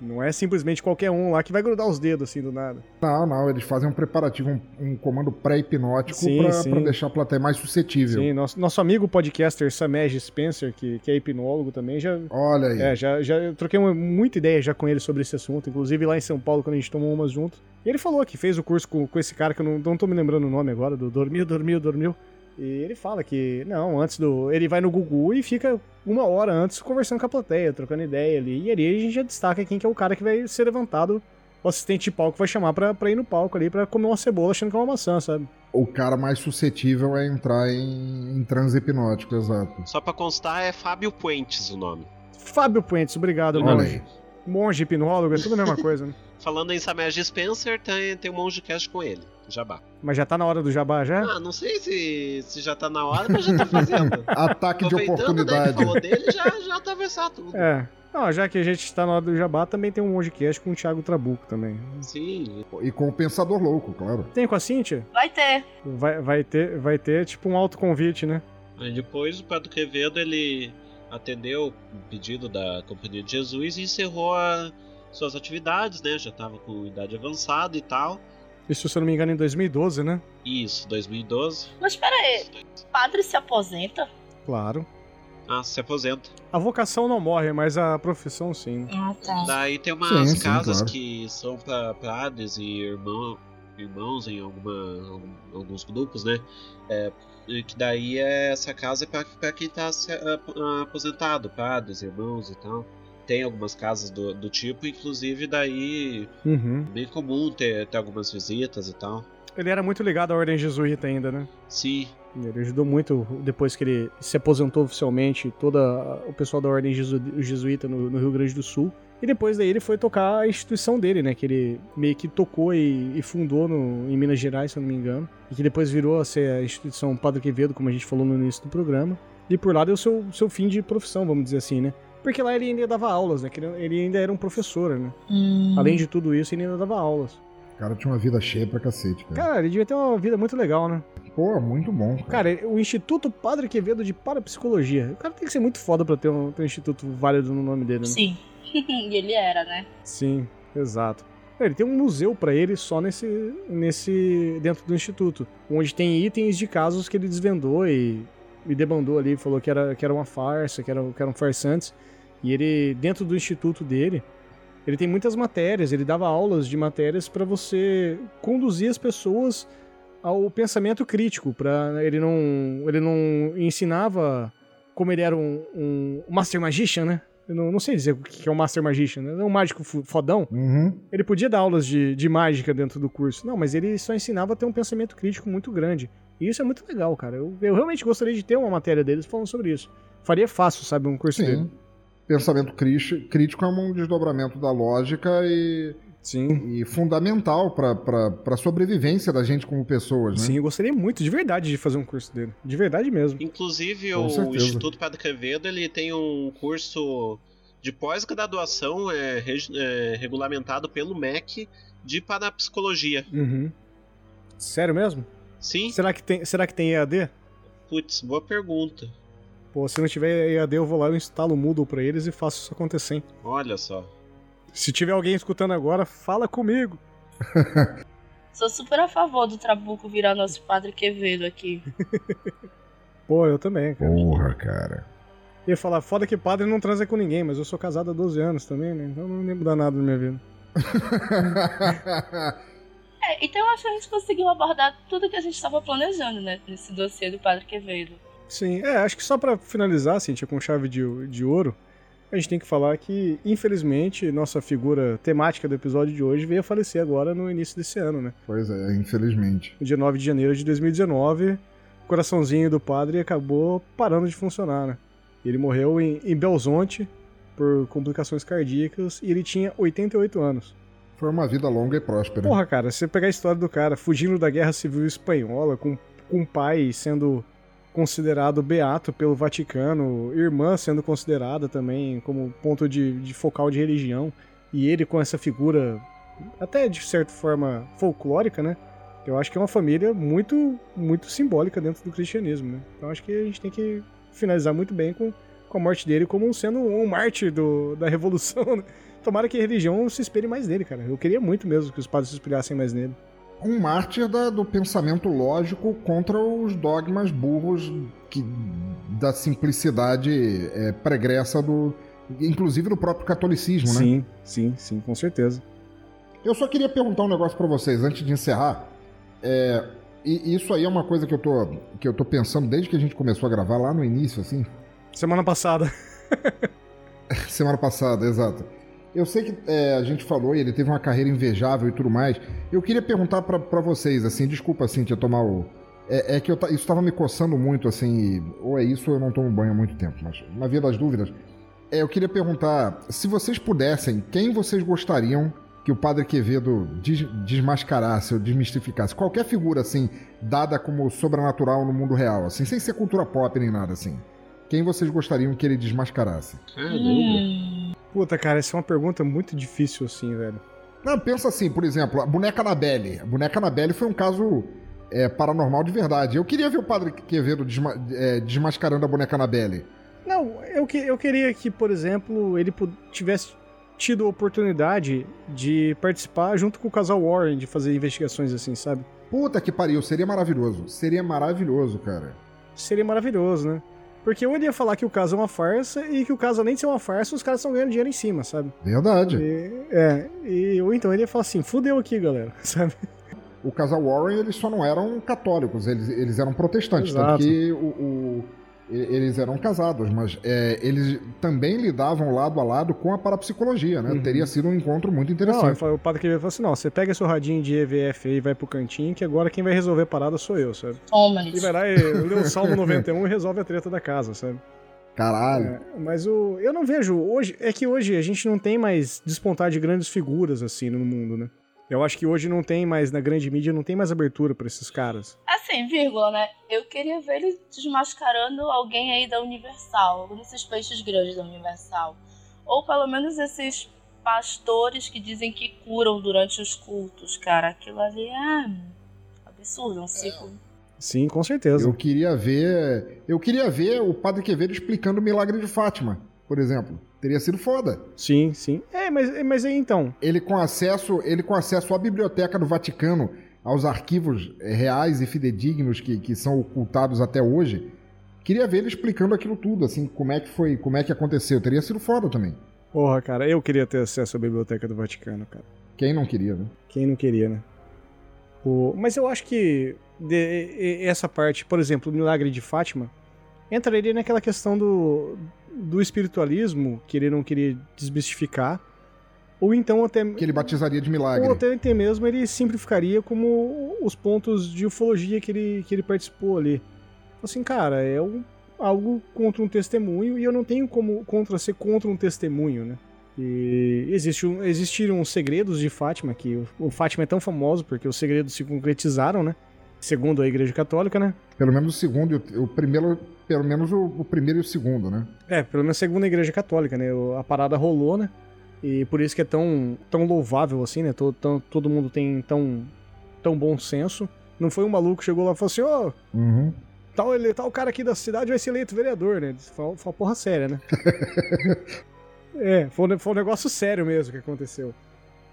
Não é simplesmente qualquer um lá que vai grudar os dedos assim do nada. Não, não, eles fazem um preparativo, um, um comando pré-hipnótico pra, deixar a plateia mais suscetível. Sim, nosso, nosso amigo podcaster Samej Spencer, que, que é hipnólogo também, já. Olha aí. É, já, já troquei uma, muita ideia já com ele sobre esse assunto, inclusive lá em São Paulo, quando a gente tomou umas junto. E ele falou que fez o curso com, com esse cara, que eu não, não tô me lembrando o nome agora, do Dormiu, Dormiu, Dormiu. E ele fala que, não, antes do. Ele vai no Google e fica uma hora antes conversando com a plateia, trocando ideia ali. E ali a gente já destaca quem que é o cara que vai ser levantado, o assistente de palco vai chamar pra, pra ir no palco ali pra comer uma cebola achando que é uma maçã, sabe? O cara mais suscetível é entrar em, em transe hipnótico, exato. Só pra constar, é Fábio Puentes o nome. Fábio Puentes, obrigado, monge. Monge, hipnólogo, é tudo a mesma coisa, né? Falando em Samej Spencer, tem, tem um monge cast com ele. Jabá. Mas já tá na hora do jabá já? Ah, não sei se, se já tá na hora, mas já tá fazendo. Ataque de oportunidade. Né, falou dele, já, já atravessar tudo. É. Não, já que a gente tá na hora do jabá, também tem um Mongecast com o Thiago Trabuco também. Sim. E com o Pensador Louco, claro. Tem com a Cintia? Vai ter. Vai, vai ter, vai ter tipo um autoconvite, né? Aí depois o Pedro Quevedo, ele atendeu o pedido da Companhia de Jesus e encerrou a, suas atividades, né? Já tava com idade avançada e tal. Isso, se eu não me engano, em 2012, né? Isso, 2012. Mas espera aí, padre se aposenta? Claro. Ah, se aposenta. A vocação não morre, mas a profissão sim. Ah, tá. Daí tem umas sim, casas sim, claro. que são para padres e irmão, irmãos em alguma, alguns grupos, né? É, que daí é, essa casa é para quem tá se, aposentado, padres, irmãos e tal tem algumas casas do, do tipo, inclusive daí uhum. bem comum ter, ter algumas visitas e tal. Ele era muito ligado à ordem jesuíta ainda, né? Sim. Ele ajudou muito depois que ele se aposentou oficialmente, todo o pessoal da ordem jesu, jesuíta no, no, Rio Grande do Sul. E depois daí ele foi tocar a instituição dele, né? Que ele meio que tocou e, e fundou no, em Minas Gerais, se eu não me engano. E que depois virou a ser a instituição Padre Quevedo, como a gente falou no início do programa. E por lá deu seu, seu fim de profissão, vamos dizer assim, né? Porque lá ele ainda dava aulas, né? Ele ainda era um professor, né? Hum. Além de tudo isso, ele ainda dava aulas. O cara tinha uma vida cheia pra cacete, cara. Cara, ele devia ter uma vida muito legal, né? Pô, muito bom. Cara, cara o Instituto Padre Quevedo de Parapsicologia. O cara tem que ser muito foda pra ter um, ter um instituto válido no nome dele, né? Sim. e ele era, né? Sim, exato. Ele tem um museu para ele só nesse, nesse dentro do instituto, onde tem itens de casos que ele desvendou e, e debandou ali, falou que era, que era uma farsa, que, era, que eram farsantes. E ele, dentro do instituto dele, ele tem muitas matérias, ele dava aulas de matérias para você conduzir as pessoas ao pensamento crítico, para ele não ele não ensinava como ele era um, um master magician, né? Eu não, não sei dizer o que é um Master Magician, né? É um mágico fodão. Uhum. Ele podia dar aulas de, de mágica dentro do curso. Não, mas ele só ensinava a ter um pensamento crítico muito grande. E isso é muito legal, cara. Eu, eu realmente gostaria de ter uma matéria deles falando sobre isso. Faria fácil, sabe, um curso Sim. dele. Pensamento crítico é um desdobramento da lógica e Sim. E fundamental para a sobrevivência da gente como pessoas, né? Sim, eu gostaria muito, de verdade, de fazer um curso dele. De verdade mesmo. Inclusive, Com o certeza. Instituto Padre Quevedo, ele tem um curso de pós-graduação é, é, regulamentado pelo MEC de parapsicologia. Uhum. Sério mesmo? Sim. Será que tem, será que tem EAD? Putz, boa pergunta. Pô, se não tiver EAD, eu vou lá, eu instalo o Moodle pra eles e faço isso acontecer. Hein? Olha só. Se tiver alguém escutando agora, fala comigo. Sou super a favor do Trabuco virar nosso padre Quevedo aqui. Pô, eu também, cara. Porra, cara. Ia falar, foda que padre não transa com ninguém, mas eu sou casado há 12 anos também, né? Então não lembro nada na minha vida. é, então eu acho que a gente conseguiu abordar tudo que a gente estava planejando, né? Nesse dossiê do Padre Quevedo. Sim, é, acho que só para finalizar, Cintia, com chave de, de ouro, a gente tem que falar que, infelizmente, nossa figura temática do episódio de hoje veio a falecer agora no início desse ano, né? Pois é, infelizmente. No dia 9 de janeiro de 2019, o coraçãozinho do padre acabou parando de funcionar, né? Ele morreu em, em Belzonte por complicações cardíacas e ele tinha 88 anos. Foi uma vida longa e próspera. Porra, cara, você pegar a história do cara fugindo da Guerra Civil Espanhola, com, com o pai sendo considerado beato pelo Vaticano, irmã sendo considerada também como ponto de, de focal de religião, e ele com essa figura até de certa forma folclórica, né? Eu acho que é uma família muito muito simbólica dentro do cristianismo, né? Então acho que a gente tem que finalizar muito bem com, com a morte dele como sendo um mártir do, da revolução, né? Tomara que a religião se espelhe mais nele, cara. Eu queria muito mesmo que os padres se espelhassem mais nele um mártir da, do pensamento lógico contra os dogmas burros que, da simplicidade é, pregressa do. inclusive do próprio catolicismo, né? Sim, sim, sim, com certeza. Eu só queria perguntar um negócio para vocês antes de encerrar. É, e isso aí é uma coisa que eu, tô, que eu tô pensando desde que a gente começou a gravar lá no início, assim. Semana passada. Semana passada, exato. Eu sei que é, a gente falou e ele teve uma carreira invejável e tudo mais. Eu queria perguntar para vocês, assim, desculpa, Cintia, tomar o. É, é que eu, isso estava me coçando muito, assim, ou é isso ou eu não tomo banho há muito tempo, mas na via das dúvidas. É, eu queria perguntar, se vocês pudessem, quem vocês gostariam que o Padre Quevedo des, desmascarasse ou desmistificasse? Qualquer figura, assim, dada como sobrenatural no mundo real, assim, sem ser cultura pop nem nada, assim. Quem vocês gostariam que ele desmascarasse? Hum. Puta, cara, essa é uma pergunta muito difícil, assim, velho. Não, pensa assim, por exemplo, a boneca Anabelle. A boneca Anabelle foi um caso é, paranormal de verdade. Eu queria ver o padre Quevedo desma é, desmascarando a boneca Anabelle. Não, eu, que, eu queria que, por exemplo, ele tivesse tido a oportunidade de participar junto com o casal Warren, de fazer investigações assim, sabe? Puta que pariu, seria maravilhoso. Seria maravilhoso, cara. Seria maravilhoso, né? Porque eu ia falar que o caso é uma farsa e que o caso, além de ser uma farsa, os caras estão ganhando dinheiro em cima, sabe? Verdade. E, é, e, ou então ele ia falar assim, fudeu aqui, galera, sabe? O casal Warren, eles só não eram católicos, eles, eles eram protestantes. Exato. Tanto que o, o eles eram casados, mas é, eles também lidavam lado a lado com a parapsicologia, né? Uhum. Teria sido um encontro muito interessante. Não, o padre que falou assim: não, você pega seu radinho de EVF e vai pro cantinho, que agora quem vai resolver a parada sou eu, sabe? Toma, E vai lá e lê o Salmo 91 e resolve a treta da casa, sabe? Caralho. É, mas o, eu não vejo. hoje É que hoje a gente não tem mais despontar de grandes figuras assim no mundo, né? Eu acho que hoje não tem mais, na grande mídia, não tem mais abertura para esses caras. Assim, vírgula, né? Eu queria ver ele desmascarando alguém aí da Universal, algum desses peixes grandes da Universal. Ou pelo menos esses pastores que dizem que curam durante os cultos, cara. Aquilo ali é absurdo, um ciclo. Sim, com certeza. Eu queria ver. Eu queria ver o Padre Quevedo explicando o milagre de Fátima, por exemplo. Teria sido foda. Sim, sim. É, mas, mas aí então. Ele com acesso, ele com acesso à biblioteca do Vaticano, aos arquivos eh, reais e fidedignos que, que são ocultados até hoje. Queria ver ele explicando aquilo tudo, assim, como é que foi, como é que aconteceu. Teria sido foda também. Porra, cara, eu queria ter acesso à biblioteca do Vaticano, cara. Quem não queria, né? Quem não queria, né? O... Mas eu acho que de, essa parte, por exemplo, o milagre de Fátima, entraria naquela questão do, do espiritualismo, que ele não queria desmistificar, ou então até... Que ele batizaria de milagre. Ou até, até mesmo ele simplificaria como os pontos de ufologia que ele, que ele participou ali. Assim, cara, é um, algo contra um testemunho e eu não tenho como contra ser contra um testemunho, né? E existe existiram os segredos de Fátima, que o, o Fátima é tão famoso porque os segredos se concretizaram, né? Segundo a Igreja Católica, né? Pelo menos o segundo o primeiro, pelo menos o, o, primeiro e o segundo, né? É, pelo menos a Igreja Católica, né? A parada rolou, né? E por isso que é tão, tão louvável assim, né? Todo, tão, todo mundo tem tão, tão bom senso. Não foi um maluco que chegou lá e falou assim, ó, oh, uhum. tal, ele, tal cara aqui da cidade vai ser eleito vereador, né? Foi, foi uma porra séria, né? é, foi, foi um negócio sério mesmo que aconteceu.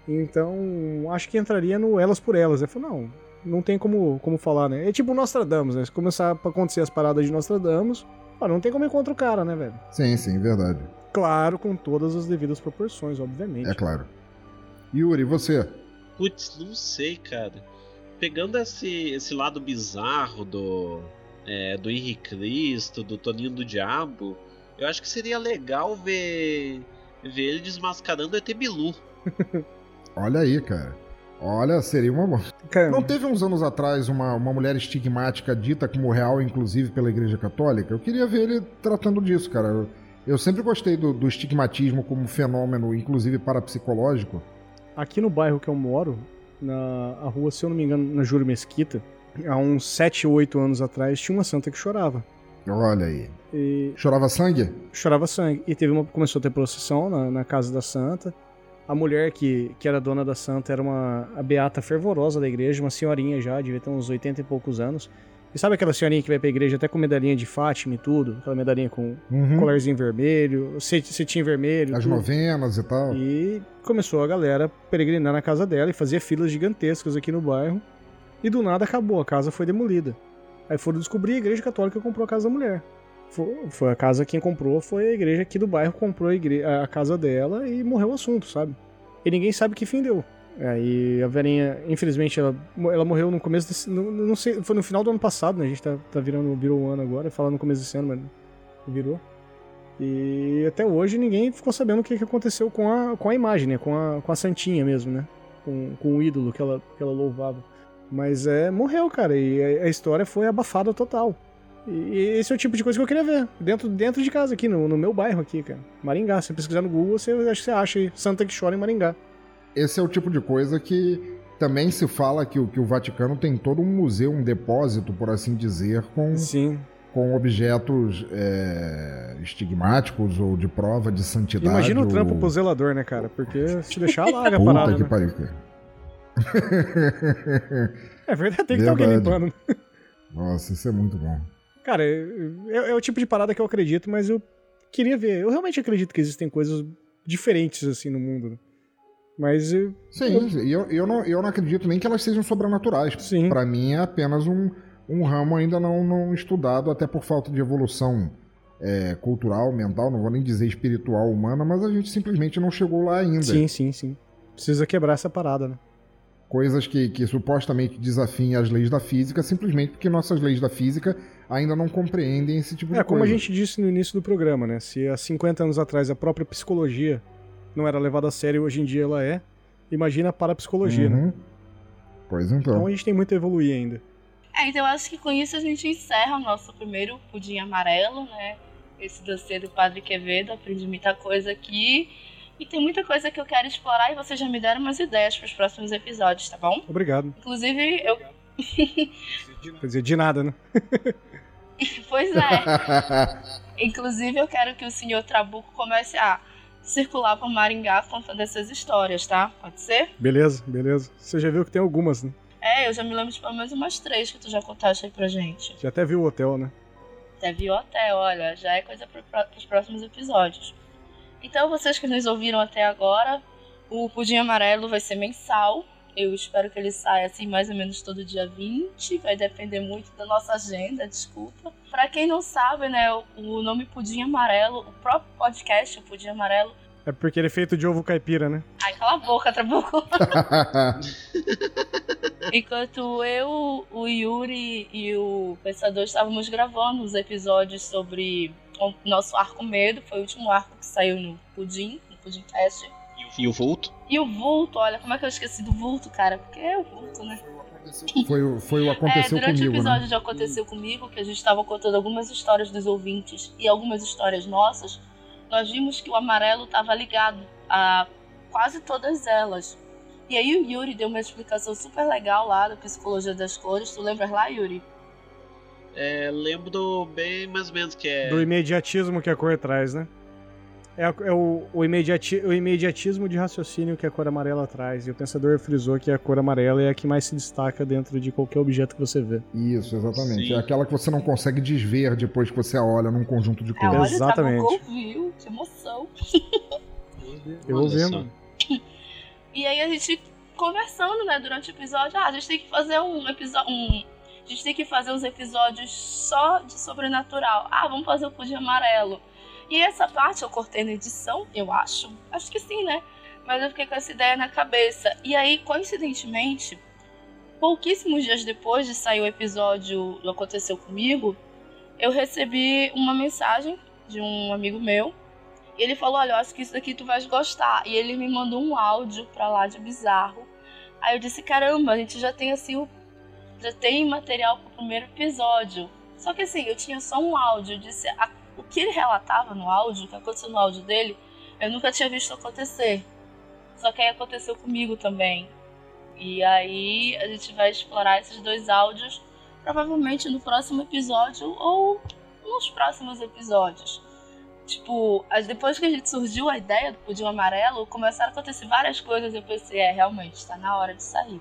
Então, acho que entraria no elas por elas. Eu falei, não, não tem como, como falar, né? É tipo Nostradamus, né? Se começar a acontecer as paradas de Nostradamus, não tem como ir contra o cara, né, velho? Sim, sim, verdade. Claro, com todas as devidas proporções, obviamente. É claro. Yuri, você? Putz, não sei, cara. Pegando esse, esse lado bizarro do, é, do Henrique Cristo, do Toninho do Diabo, eu acho que seria legal ver, ver ele desmascarando ET Bilu. Olha aí, cara. Olha, seria uma boa. Não teve uns anos atrás uma, uma mulher estigmática dita como real, inclusive pela Igreja Católica? Eu queria ver ele tratando disso, cara. Eu, eu sempre gostei do, do estigmatismo como fenômeno, inclusive parapsicológico. Aqui no bairro que eu moro, na a rua, se eu não me engano, na Júlio Mesquita, há uns 7 ou 8 anos atrás, tinha uma santa que chorava. Olha aí. E... Chorava sangue? Chorava sangue. E teve uma, começou a ter procissão na, na casa da santa. A mulher que, que era dona da santa era uma a beata fervorosa da igreja, uma senhorinha já, devia ter uns 80 e poucos anos. E sabe aquela senhorinha que vai pra igreja até com medalhinha de Fátima e tudo? Aquela medalhinha com uhum. colarzinho vermelho, cetim vermelho. As tudo. novenas e tal. E começou a galera peregrinar na casa dela e fazia filas gigantescas aqui no bairro. E do nada acabou, a casa foi demolida. Aí foram descobrir a igreja católica comprou a casa da mulher. Foi, foi, a casa quem comprou, foi a igreja aqui do bairro, comprou a, igreja, a casa dela e morreu o assunto, sabe? E ninguém sabe que fim deu. Aí a velhinha, infelizmente, ela, ela morreu no começo desse. No, não sei, foi no final do ano passado, né? A gente tá, tá virando, virou um ano agora, falando no começo desse ano, mas virou. E até hoje ninguém ficou sabendo o que, que aconteceu com a, com a imagem, né? Com a, com a Santinha mesmo, né? Com, com o ídolo que ela, que ela louvava. Mas é, morreu, cara, e a, a história foi abafada total. E esse é o tipo de coisa que eu queria ver. Dentro, dentro de casa aqui, no, no meu bairro aqui, cara. Maringá. Se você pesquisar no Google, você, acho que você acha aí. Santa que chora em Maringá. Esse é o tipo de coisa que também se fala que, que o Vaticano tem todo um museu, um depósito, por assim dizer, com, Sim. com objetos é, estigmáticos ou de prova de santidade. Imagina ou... o trampo pro zelador, né, cara? Porque se deixar larga a parada. Puta que né? pariu, cara. é verdade, tem que estar alguém limpando. Nossa, isso é muito bom. Cara, é, é, o tipo de parada que eu acredito, mas eu queria ver. Eu realmente acredito que existem coisas diferentes assim no mundo. Né? Mas. Eu, Sim, eu, eu, eu, não, eu não acredito nem que elas sejam sobrenaturais. Sim. Pra mim é apenas um, um ramo ainda não, não estudado, até por falta de evolução é, cultural, mental, não vou nem dizer espiritual, humana, mas a gente simplesmente não chegou lá ainda. Sim, sim, sim. Precisa quebrar essa parada, né? Coisas que, que supostamente desafiem as leis da física, simplesmente porque nossas leis da física ainda não compreendem esse tipo de é, coisa. É, como a gente disse no início do programa, né? Se há 50 anos atrás a própria psicologia não era levada a sério, hoje em dia ela é, imagina para a psicologia, né? uhum. né? Pois então. Então a gente tem muito a evoluir ainda. É, então acho que com isso a gente encerra o nosso primeiro pudim amarelo, né? Esse dossiê do Padre Quevedo, aprendi muita coisa aqui. E tem muita coisa que eu quero explorar e vocês já me deram umas ideias para os próximos episódios, tá bom? Obrigado. Inclusive, eu. Quer dizer, de nada, né? pois é. Inclusive, eu quero que o senhor Trabuco comece a circular por Maringá contando essas histórias, tá? Pode ser? Beleza, beleza. Você já viu que tem algumas, né? É, eu já me lembro de pelo menos umas três que tu já contaste aí pra gente. Já até viu o hotel, né? Até viu o hotel, olha, já é coisa para os próximos episódios. Então, vocês que nos ouviram até agora, o Pudim Amarelo vai ser mensal. Eu espero que ele saia assim mais ou menos todo dia 20. Vai depender muito da nossa agenda, desculpa. Para quem não sabe, né, o nome Pudim Amarelo, o próprio podcast, o Pudim Amarelo, é porque ele é feito de ovo caipira, né? Ai, cala a boca, Trabuco. Enquanto eu, o Yuri e o Pensador estávamos gravando os episódios sobre o nosso arco medo, foi o último arco que saiu no Pudim, no Pudim Cast. E o vulto? E o vulto, olha, como é que eu esqueci do vulto, cara? Porque é o vulto, né? Foi, foi o aconteceu é, durante comigo, o episódio né? de Aconteceu Comigo, que a gente estava contando algumas histórias dos ouvintes e algumas histórias nossas, nós vimos que o amarelo estava ligado a quase todas elas. E aí o Yuri deu uma explicação super legal lá da psicologia das cores. Tu lembras lá, Yuri? É, lembro bem mais ou menos que é. Do imediatismo que a cor traz, né? É, é o, o, imediati, o imediatismo de raciocínio que a cor amarela traz. E o pensador frisou que a cor amarela é a que mais se destaca dentro de qualquer objeto que você vê. Isso, exatamente. Sim. É aquela que você não consegue desver depois que você a olha num conjunto de cores. É, olha, exatamente. Tá ouviu, que emoção. Eu ouvindo. E aí a gente conversando, né, durante o episódio, ah, a gente tem que fazer um episódio. Um, a gente tem que fazer uns episódios só de sobrenatural. Ah, vamos fazer o pudim amarelo. E essa parte eu cortei na edição, eu acho. Acho que sim, né? Mas eu fiquei com essa ideia na cabeça. E aí, coincidentemente, pouquíssimos dias depois de sair o episódio do Aconteceu Comigo, eu recebi uma mensagem de um amigo meu. E ele falou: Olha, eu acho que isso daqui tu vais gostar. E ele me mandou um áudio pra lá de bizarro. Aí eu disse: Caramba, a gente já tem assim o. Já tem material pro primeiro episódio. Só que assim, eu tinha só um áudio. Disse: o que ele relatava no áudio, o que aconteceu no áudio dele, eu nunca tinha visto acontecer. Só que aí aconteceu comigo também. E aí a gente vai explorar esses dois áudios provavelmente no próximo episódio ou nos próximos episódios. Tipo, depois que a gente surgiu a ideia do pudim amarelo, começaram a acontecer várias coisas e eu pensei, é, realmente, está na hora de sair.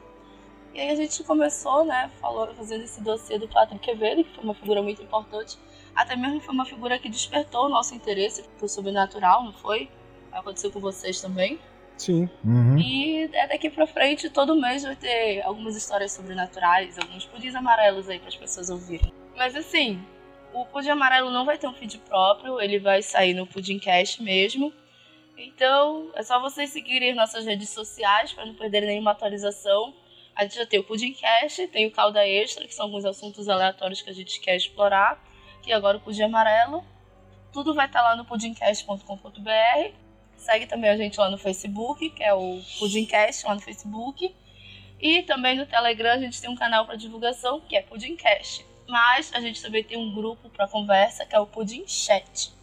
E aí a gente começou, né, falou, fazendo esse dossiê do Patrick Quevedo, que foi uma figura muito importante até mesmo foi uma figura que despertou o nosso interesse pro sobrenatural, não foi? Aconteceu com vocês também. Sim. Uhum. E é daqui pra frente, todo mês vai ter algumas histórias sobrenaturais, alguns pudins amarelos aí para as pessoas ouvirem. Mas assim, o pudim amarelo não vai ter um feed próprio, ele vai sair no Pudimcast mesmo. Então, é só vocês seguirem nossas redes sociais para não perderem nenhuma atualização. A gente já tem o Pudimcast, tem o Calda Extra, que são alguns assuntos aleatórios que a gente quer explorar e agora o Pudim Amarelo. Tudo vai estar lá no pudimcast.com.br. Segue também a gente lá no Facebook, que é o Pudimcast lá no Facebook. E também no Telegram a gente tem um canal para divulgação, que é Pudimcast. Mas a gente também tem um grupo para conversa, que é o Pudim Chat.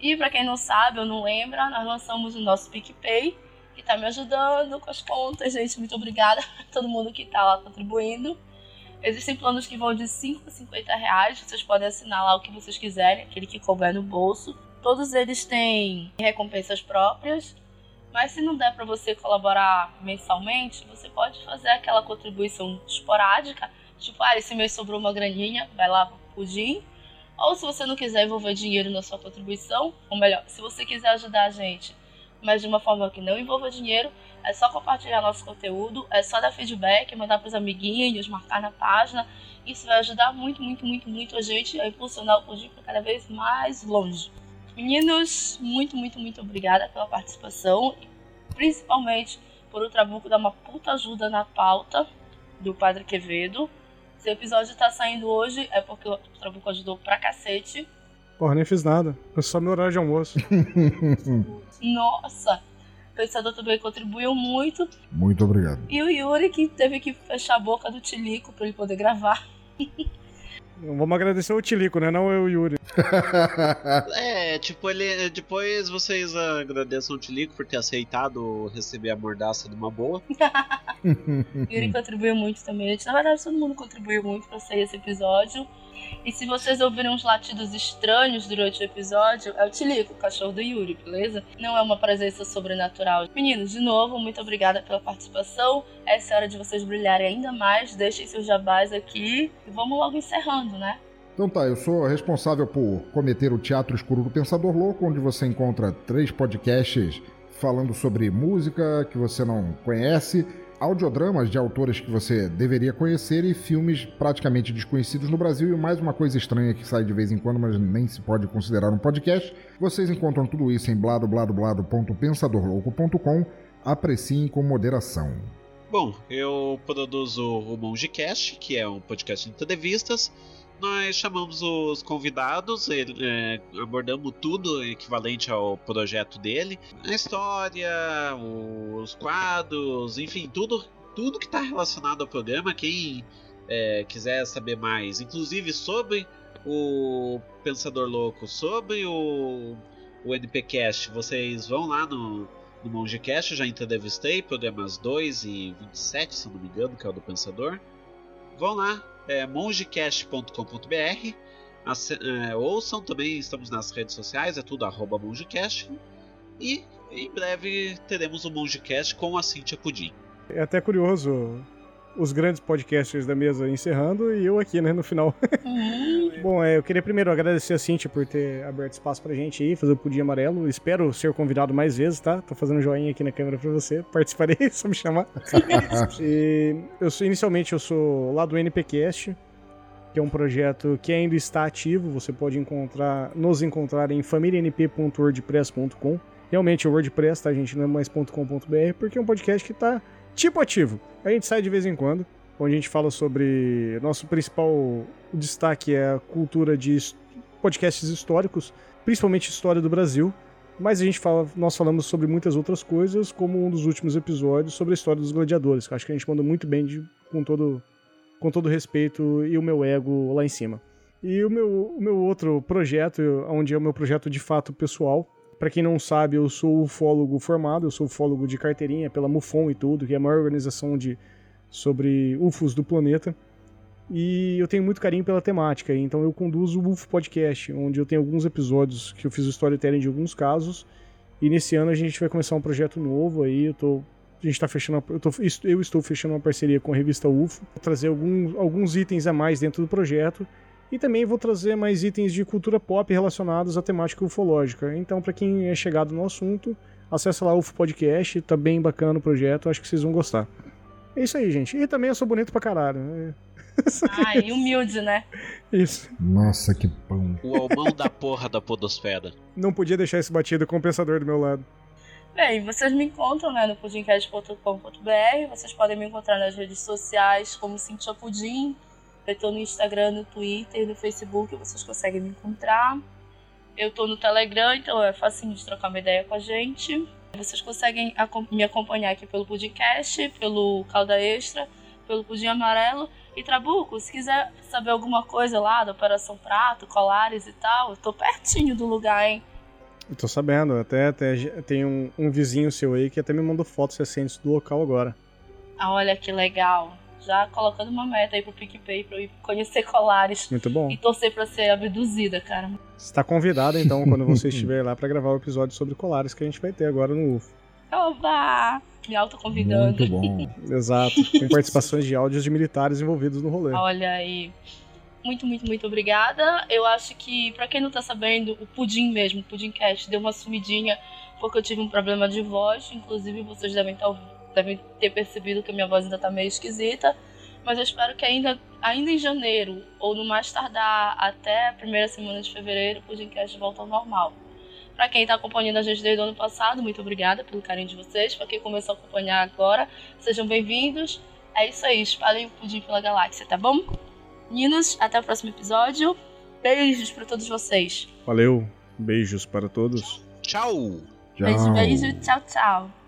E para quem não sabe ou não lembra, nós lançamos o nosso PicPay, que está me ajudando com as contas, gente. Muito obrigada a todo mundo que está lá contribuindo. Existem planos que vão de 5 a 50 reais. Vocês podem assinar lá o que vocês quiserem, aquele que couber no bolso. Todos eles têm recompensas próprias. Mas se não der para você colaborar mensalmente, você pode fazer aquela contribuição esporádica. Tipo, ah, esse mês sobrou uma graninha, vai lá pro pudim. Ou se você não quiser envolver dinheiro na sua contribuição, ou melhor, se você quiser ajudar a gente, mas de uma forma que não envolva dinheiro, é só compartilhar nosso conteúdo, é só dar feedback, mandar para os amiguinhos, marcar na página. Isso vai ajudar muito, muito, muito, muito a gente a impulsionar o Pudim cada vez mais longe. Meninos, muito, muito, muito obrigada pela participação, principalmente por o Trabuco dar uma puta ajuda na pauta do Padre Quevedo. Se o episódio tá saindo hoje é porque o Trabuco ajudou pra cacete. Porra, nem fiz nada. É só meu horário de almoço. Nossa! O pensador também contribuiu muito. Muito obrigado. E o Yuri, que teve que fechar a boca do Tilico para ele poder gravar. Vamos agradecer o Tilico, né? Não eu, o Yuri. é, tipo, ele. Depois vocês agradeçam o Tilico por ter aceitado receber a mordaça de uma boa. Yuri contribuiu muito também. Na verdade, todo mundo contribuiu muito para sair esse episódio. E se vocês ouvirem uns latidos estranhos durante o episódio, é o Tilico, o cachorro do Yuri, beleza? Não é uma presença sobrenatural. Meninos, de novo, muito obrigada pela participação. Essa é a hora de vocês brilharem ainda mais. Deixem seus jabás aqui e vamos logo encerrando, né? Então tá, eu sou responsável por cometer o Teatro Escuro do Pensador Louco, onde você encontra três podcasts falando sobre música que você não conhece, audiodramas de autores que você deveria conhecer e filmes praticamente desconhecidos no Brasil e mais uma coisa estranha que sai de vez em quando, mas nem se pode considerar um podcast. Vocês encontram tudo isso em bladobladoblado.pensadorlouco.com. Apreciem com moderação. Bom, eu produzo o Mongecast, que é um podcast de entrevistas nós chamamos os convidados, ele, é, abordamos tudo equivalente ao projeto dele, a história, os quadros, enfim, tudo, tudo que está relacionado ao programa. Quem é, quiser saber mais, inclusive sobre o Pensador Louco, sobre o, o NPcast, vocês vão lá no, no MongeCast, eu já entrevistei programas 2 e 27, se não me engano, que é o do Pensador. Vão lá, é mongecast.com.br. É, ouçam também, estamos nas redes sociais, é tudo arroba mongecast. E em breve teremos o Mongecast com a Cintia Pudim. É até curioso os grandes podcasters da mesa encerrando e eu aqui, né, no final. Uhum. Bom, é, eu queria primeiro agradecer a Cintia por ter aberto espaço pra gente aí, fazer o Pudim Amarelo. Espero ser convidado mais vezes, tá? Tô fazendo um joinha aqui na câmera pra você. Participarei, só me chamar. e eu sou, inicialmente, eu sou lá do NPcast, que é um projeto que ainda está ativo. Você pode encontrar, nos encontrar em famílianp.wordpress.com. Realmente o WordPress, tá, gente? Não é mais .com.br, porque é um podcast que tá tipo ativo. A gente sai de vez em quando, onde a gente fala sobre. Nosso principal destaque é a cultura de podcasts históricos, principalmente história do Brasil. Mas a gente fala, nós falamos sobre muitas outras coisas, como um dos últimos episódios sobre a história dos gladiadores, que acho que a gente manda muito bem de, com todo com todo respeito e o meu ego lá em cima. E o meu, o meu outro projeto, onde é o meu projeto de fato pessoal, para quem não sabe, eu sou ufólogo formado, eu sou ufólogo de carteirinha pela MUFON e tudo, que é a maior organização de sobre UFOs do planeta. E eu tenho muito carinho pela temática, então eu conduzo o UFO Podcast, onde eu tenho alguns episódios que eu fiz o storytelling de alguns casos. E nesse ano a gente vai começar um projeto novo aí, eu tô a gente está fechando, eu, tô, eu, estou fechando uma parceria com a revista UFO, trazer alguns itens a mais dentro do projeto e também vou trazer mais itens de cultura pop relacionados à temática ufológica. Então, para quem é chegado no assunto, acessa lá o UFO Podcast, tá bem bacana o projeto, acho que vocês vão gostar. É isso aí, gente. E também eu sou bonito pra caralho. Né? Ah, e humilde, né? Isso. Nossa, que pão. O almão da porra da podosfera. Não podia deixar esse batido com o pensador do meu lado. Bem, vocês me encontram né, no pudimcast.com.br, vocês podem me encontrar nas redes sociais como Cintia Pudim, eu tô no Instagram, no Twitter, no Facebook, vocês conseguem me encontrar. Eu tô no Telegram, então é facinho de trocar uma ideia com a gente. Vocês conseguem me acompanhar aqui pelo Pudimcast, pelo Calda Extra, pelo Pudim Amarelo. E Trabuco, se quiser saber alguma coisa lá da Operação Prato, colares e tal, eu tô pertinho do lugar, hein? Eu tô sabendo, até, até tem um, um vizinho seu aí que até me mandou fotos recentes do local agora. Ah, olha que legal já colocando uma meta aí pro PicPay pra eu ir conhecer colares. Muito bom. E torcer pra ser abduzida, cara. Você tá convidada, então, quando você estiver lá para gravar o episódio sobre colares que a gente vai ter agora no UFO. Oba! Me autoconvidando. Muito bom. Exato. Com participações de áudios de militares envolvidos no rolê. Olha aí. Muito, muito, muito obrigada. Eu acho que, para quem não tá sabendo, o Pudim mesmo, o Pudim Cast, deu uma sumidinha porque eu tive um problema de voz. Inclusive, vocês devem estar ouvindo devem ter percebido que a minha voz ainda tá meio esquisita. Mas eu espero que ainda, ainda em janeiro, ou no mais tardar até a primeira semana de fevereiro, o podcast volta ao normal. Para quem está acompanhando a gente desde o ano passado, muito obrigada pelo carinho de vocês. Para quem começou a acompanhar agora, sejam bem-vindos. É isso aí, espalhem o pudim pela galáxia, tá bom? Meninos, até o próximo episódio. Beijos para todos vocês. Valeu, beijos para todos. Tchau. Tchau. Beijo, beijo, tchau, tchau.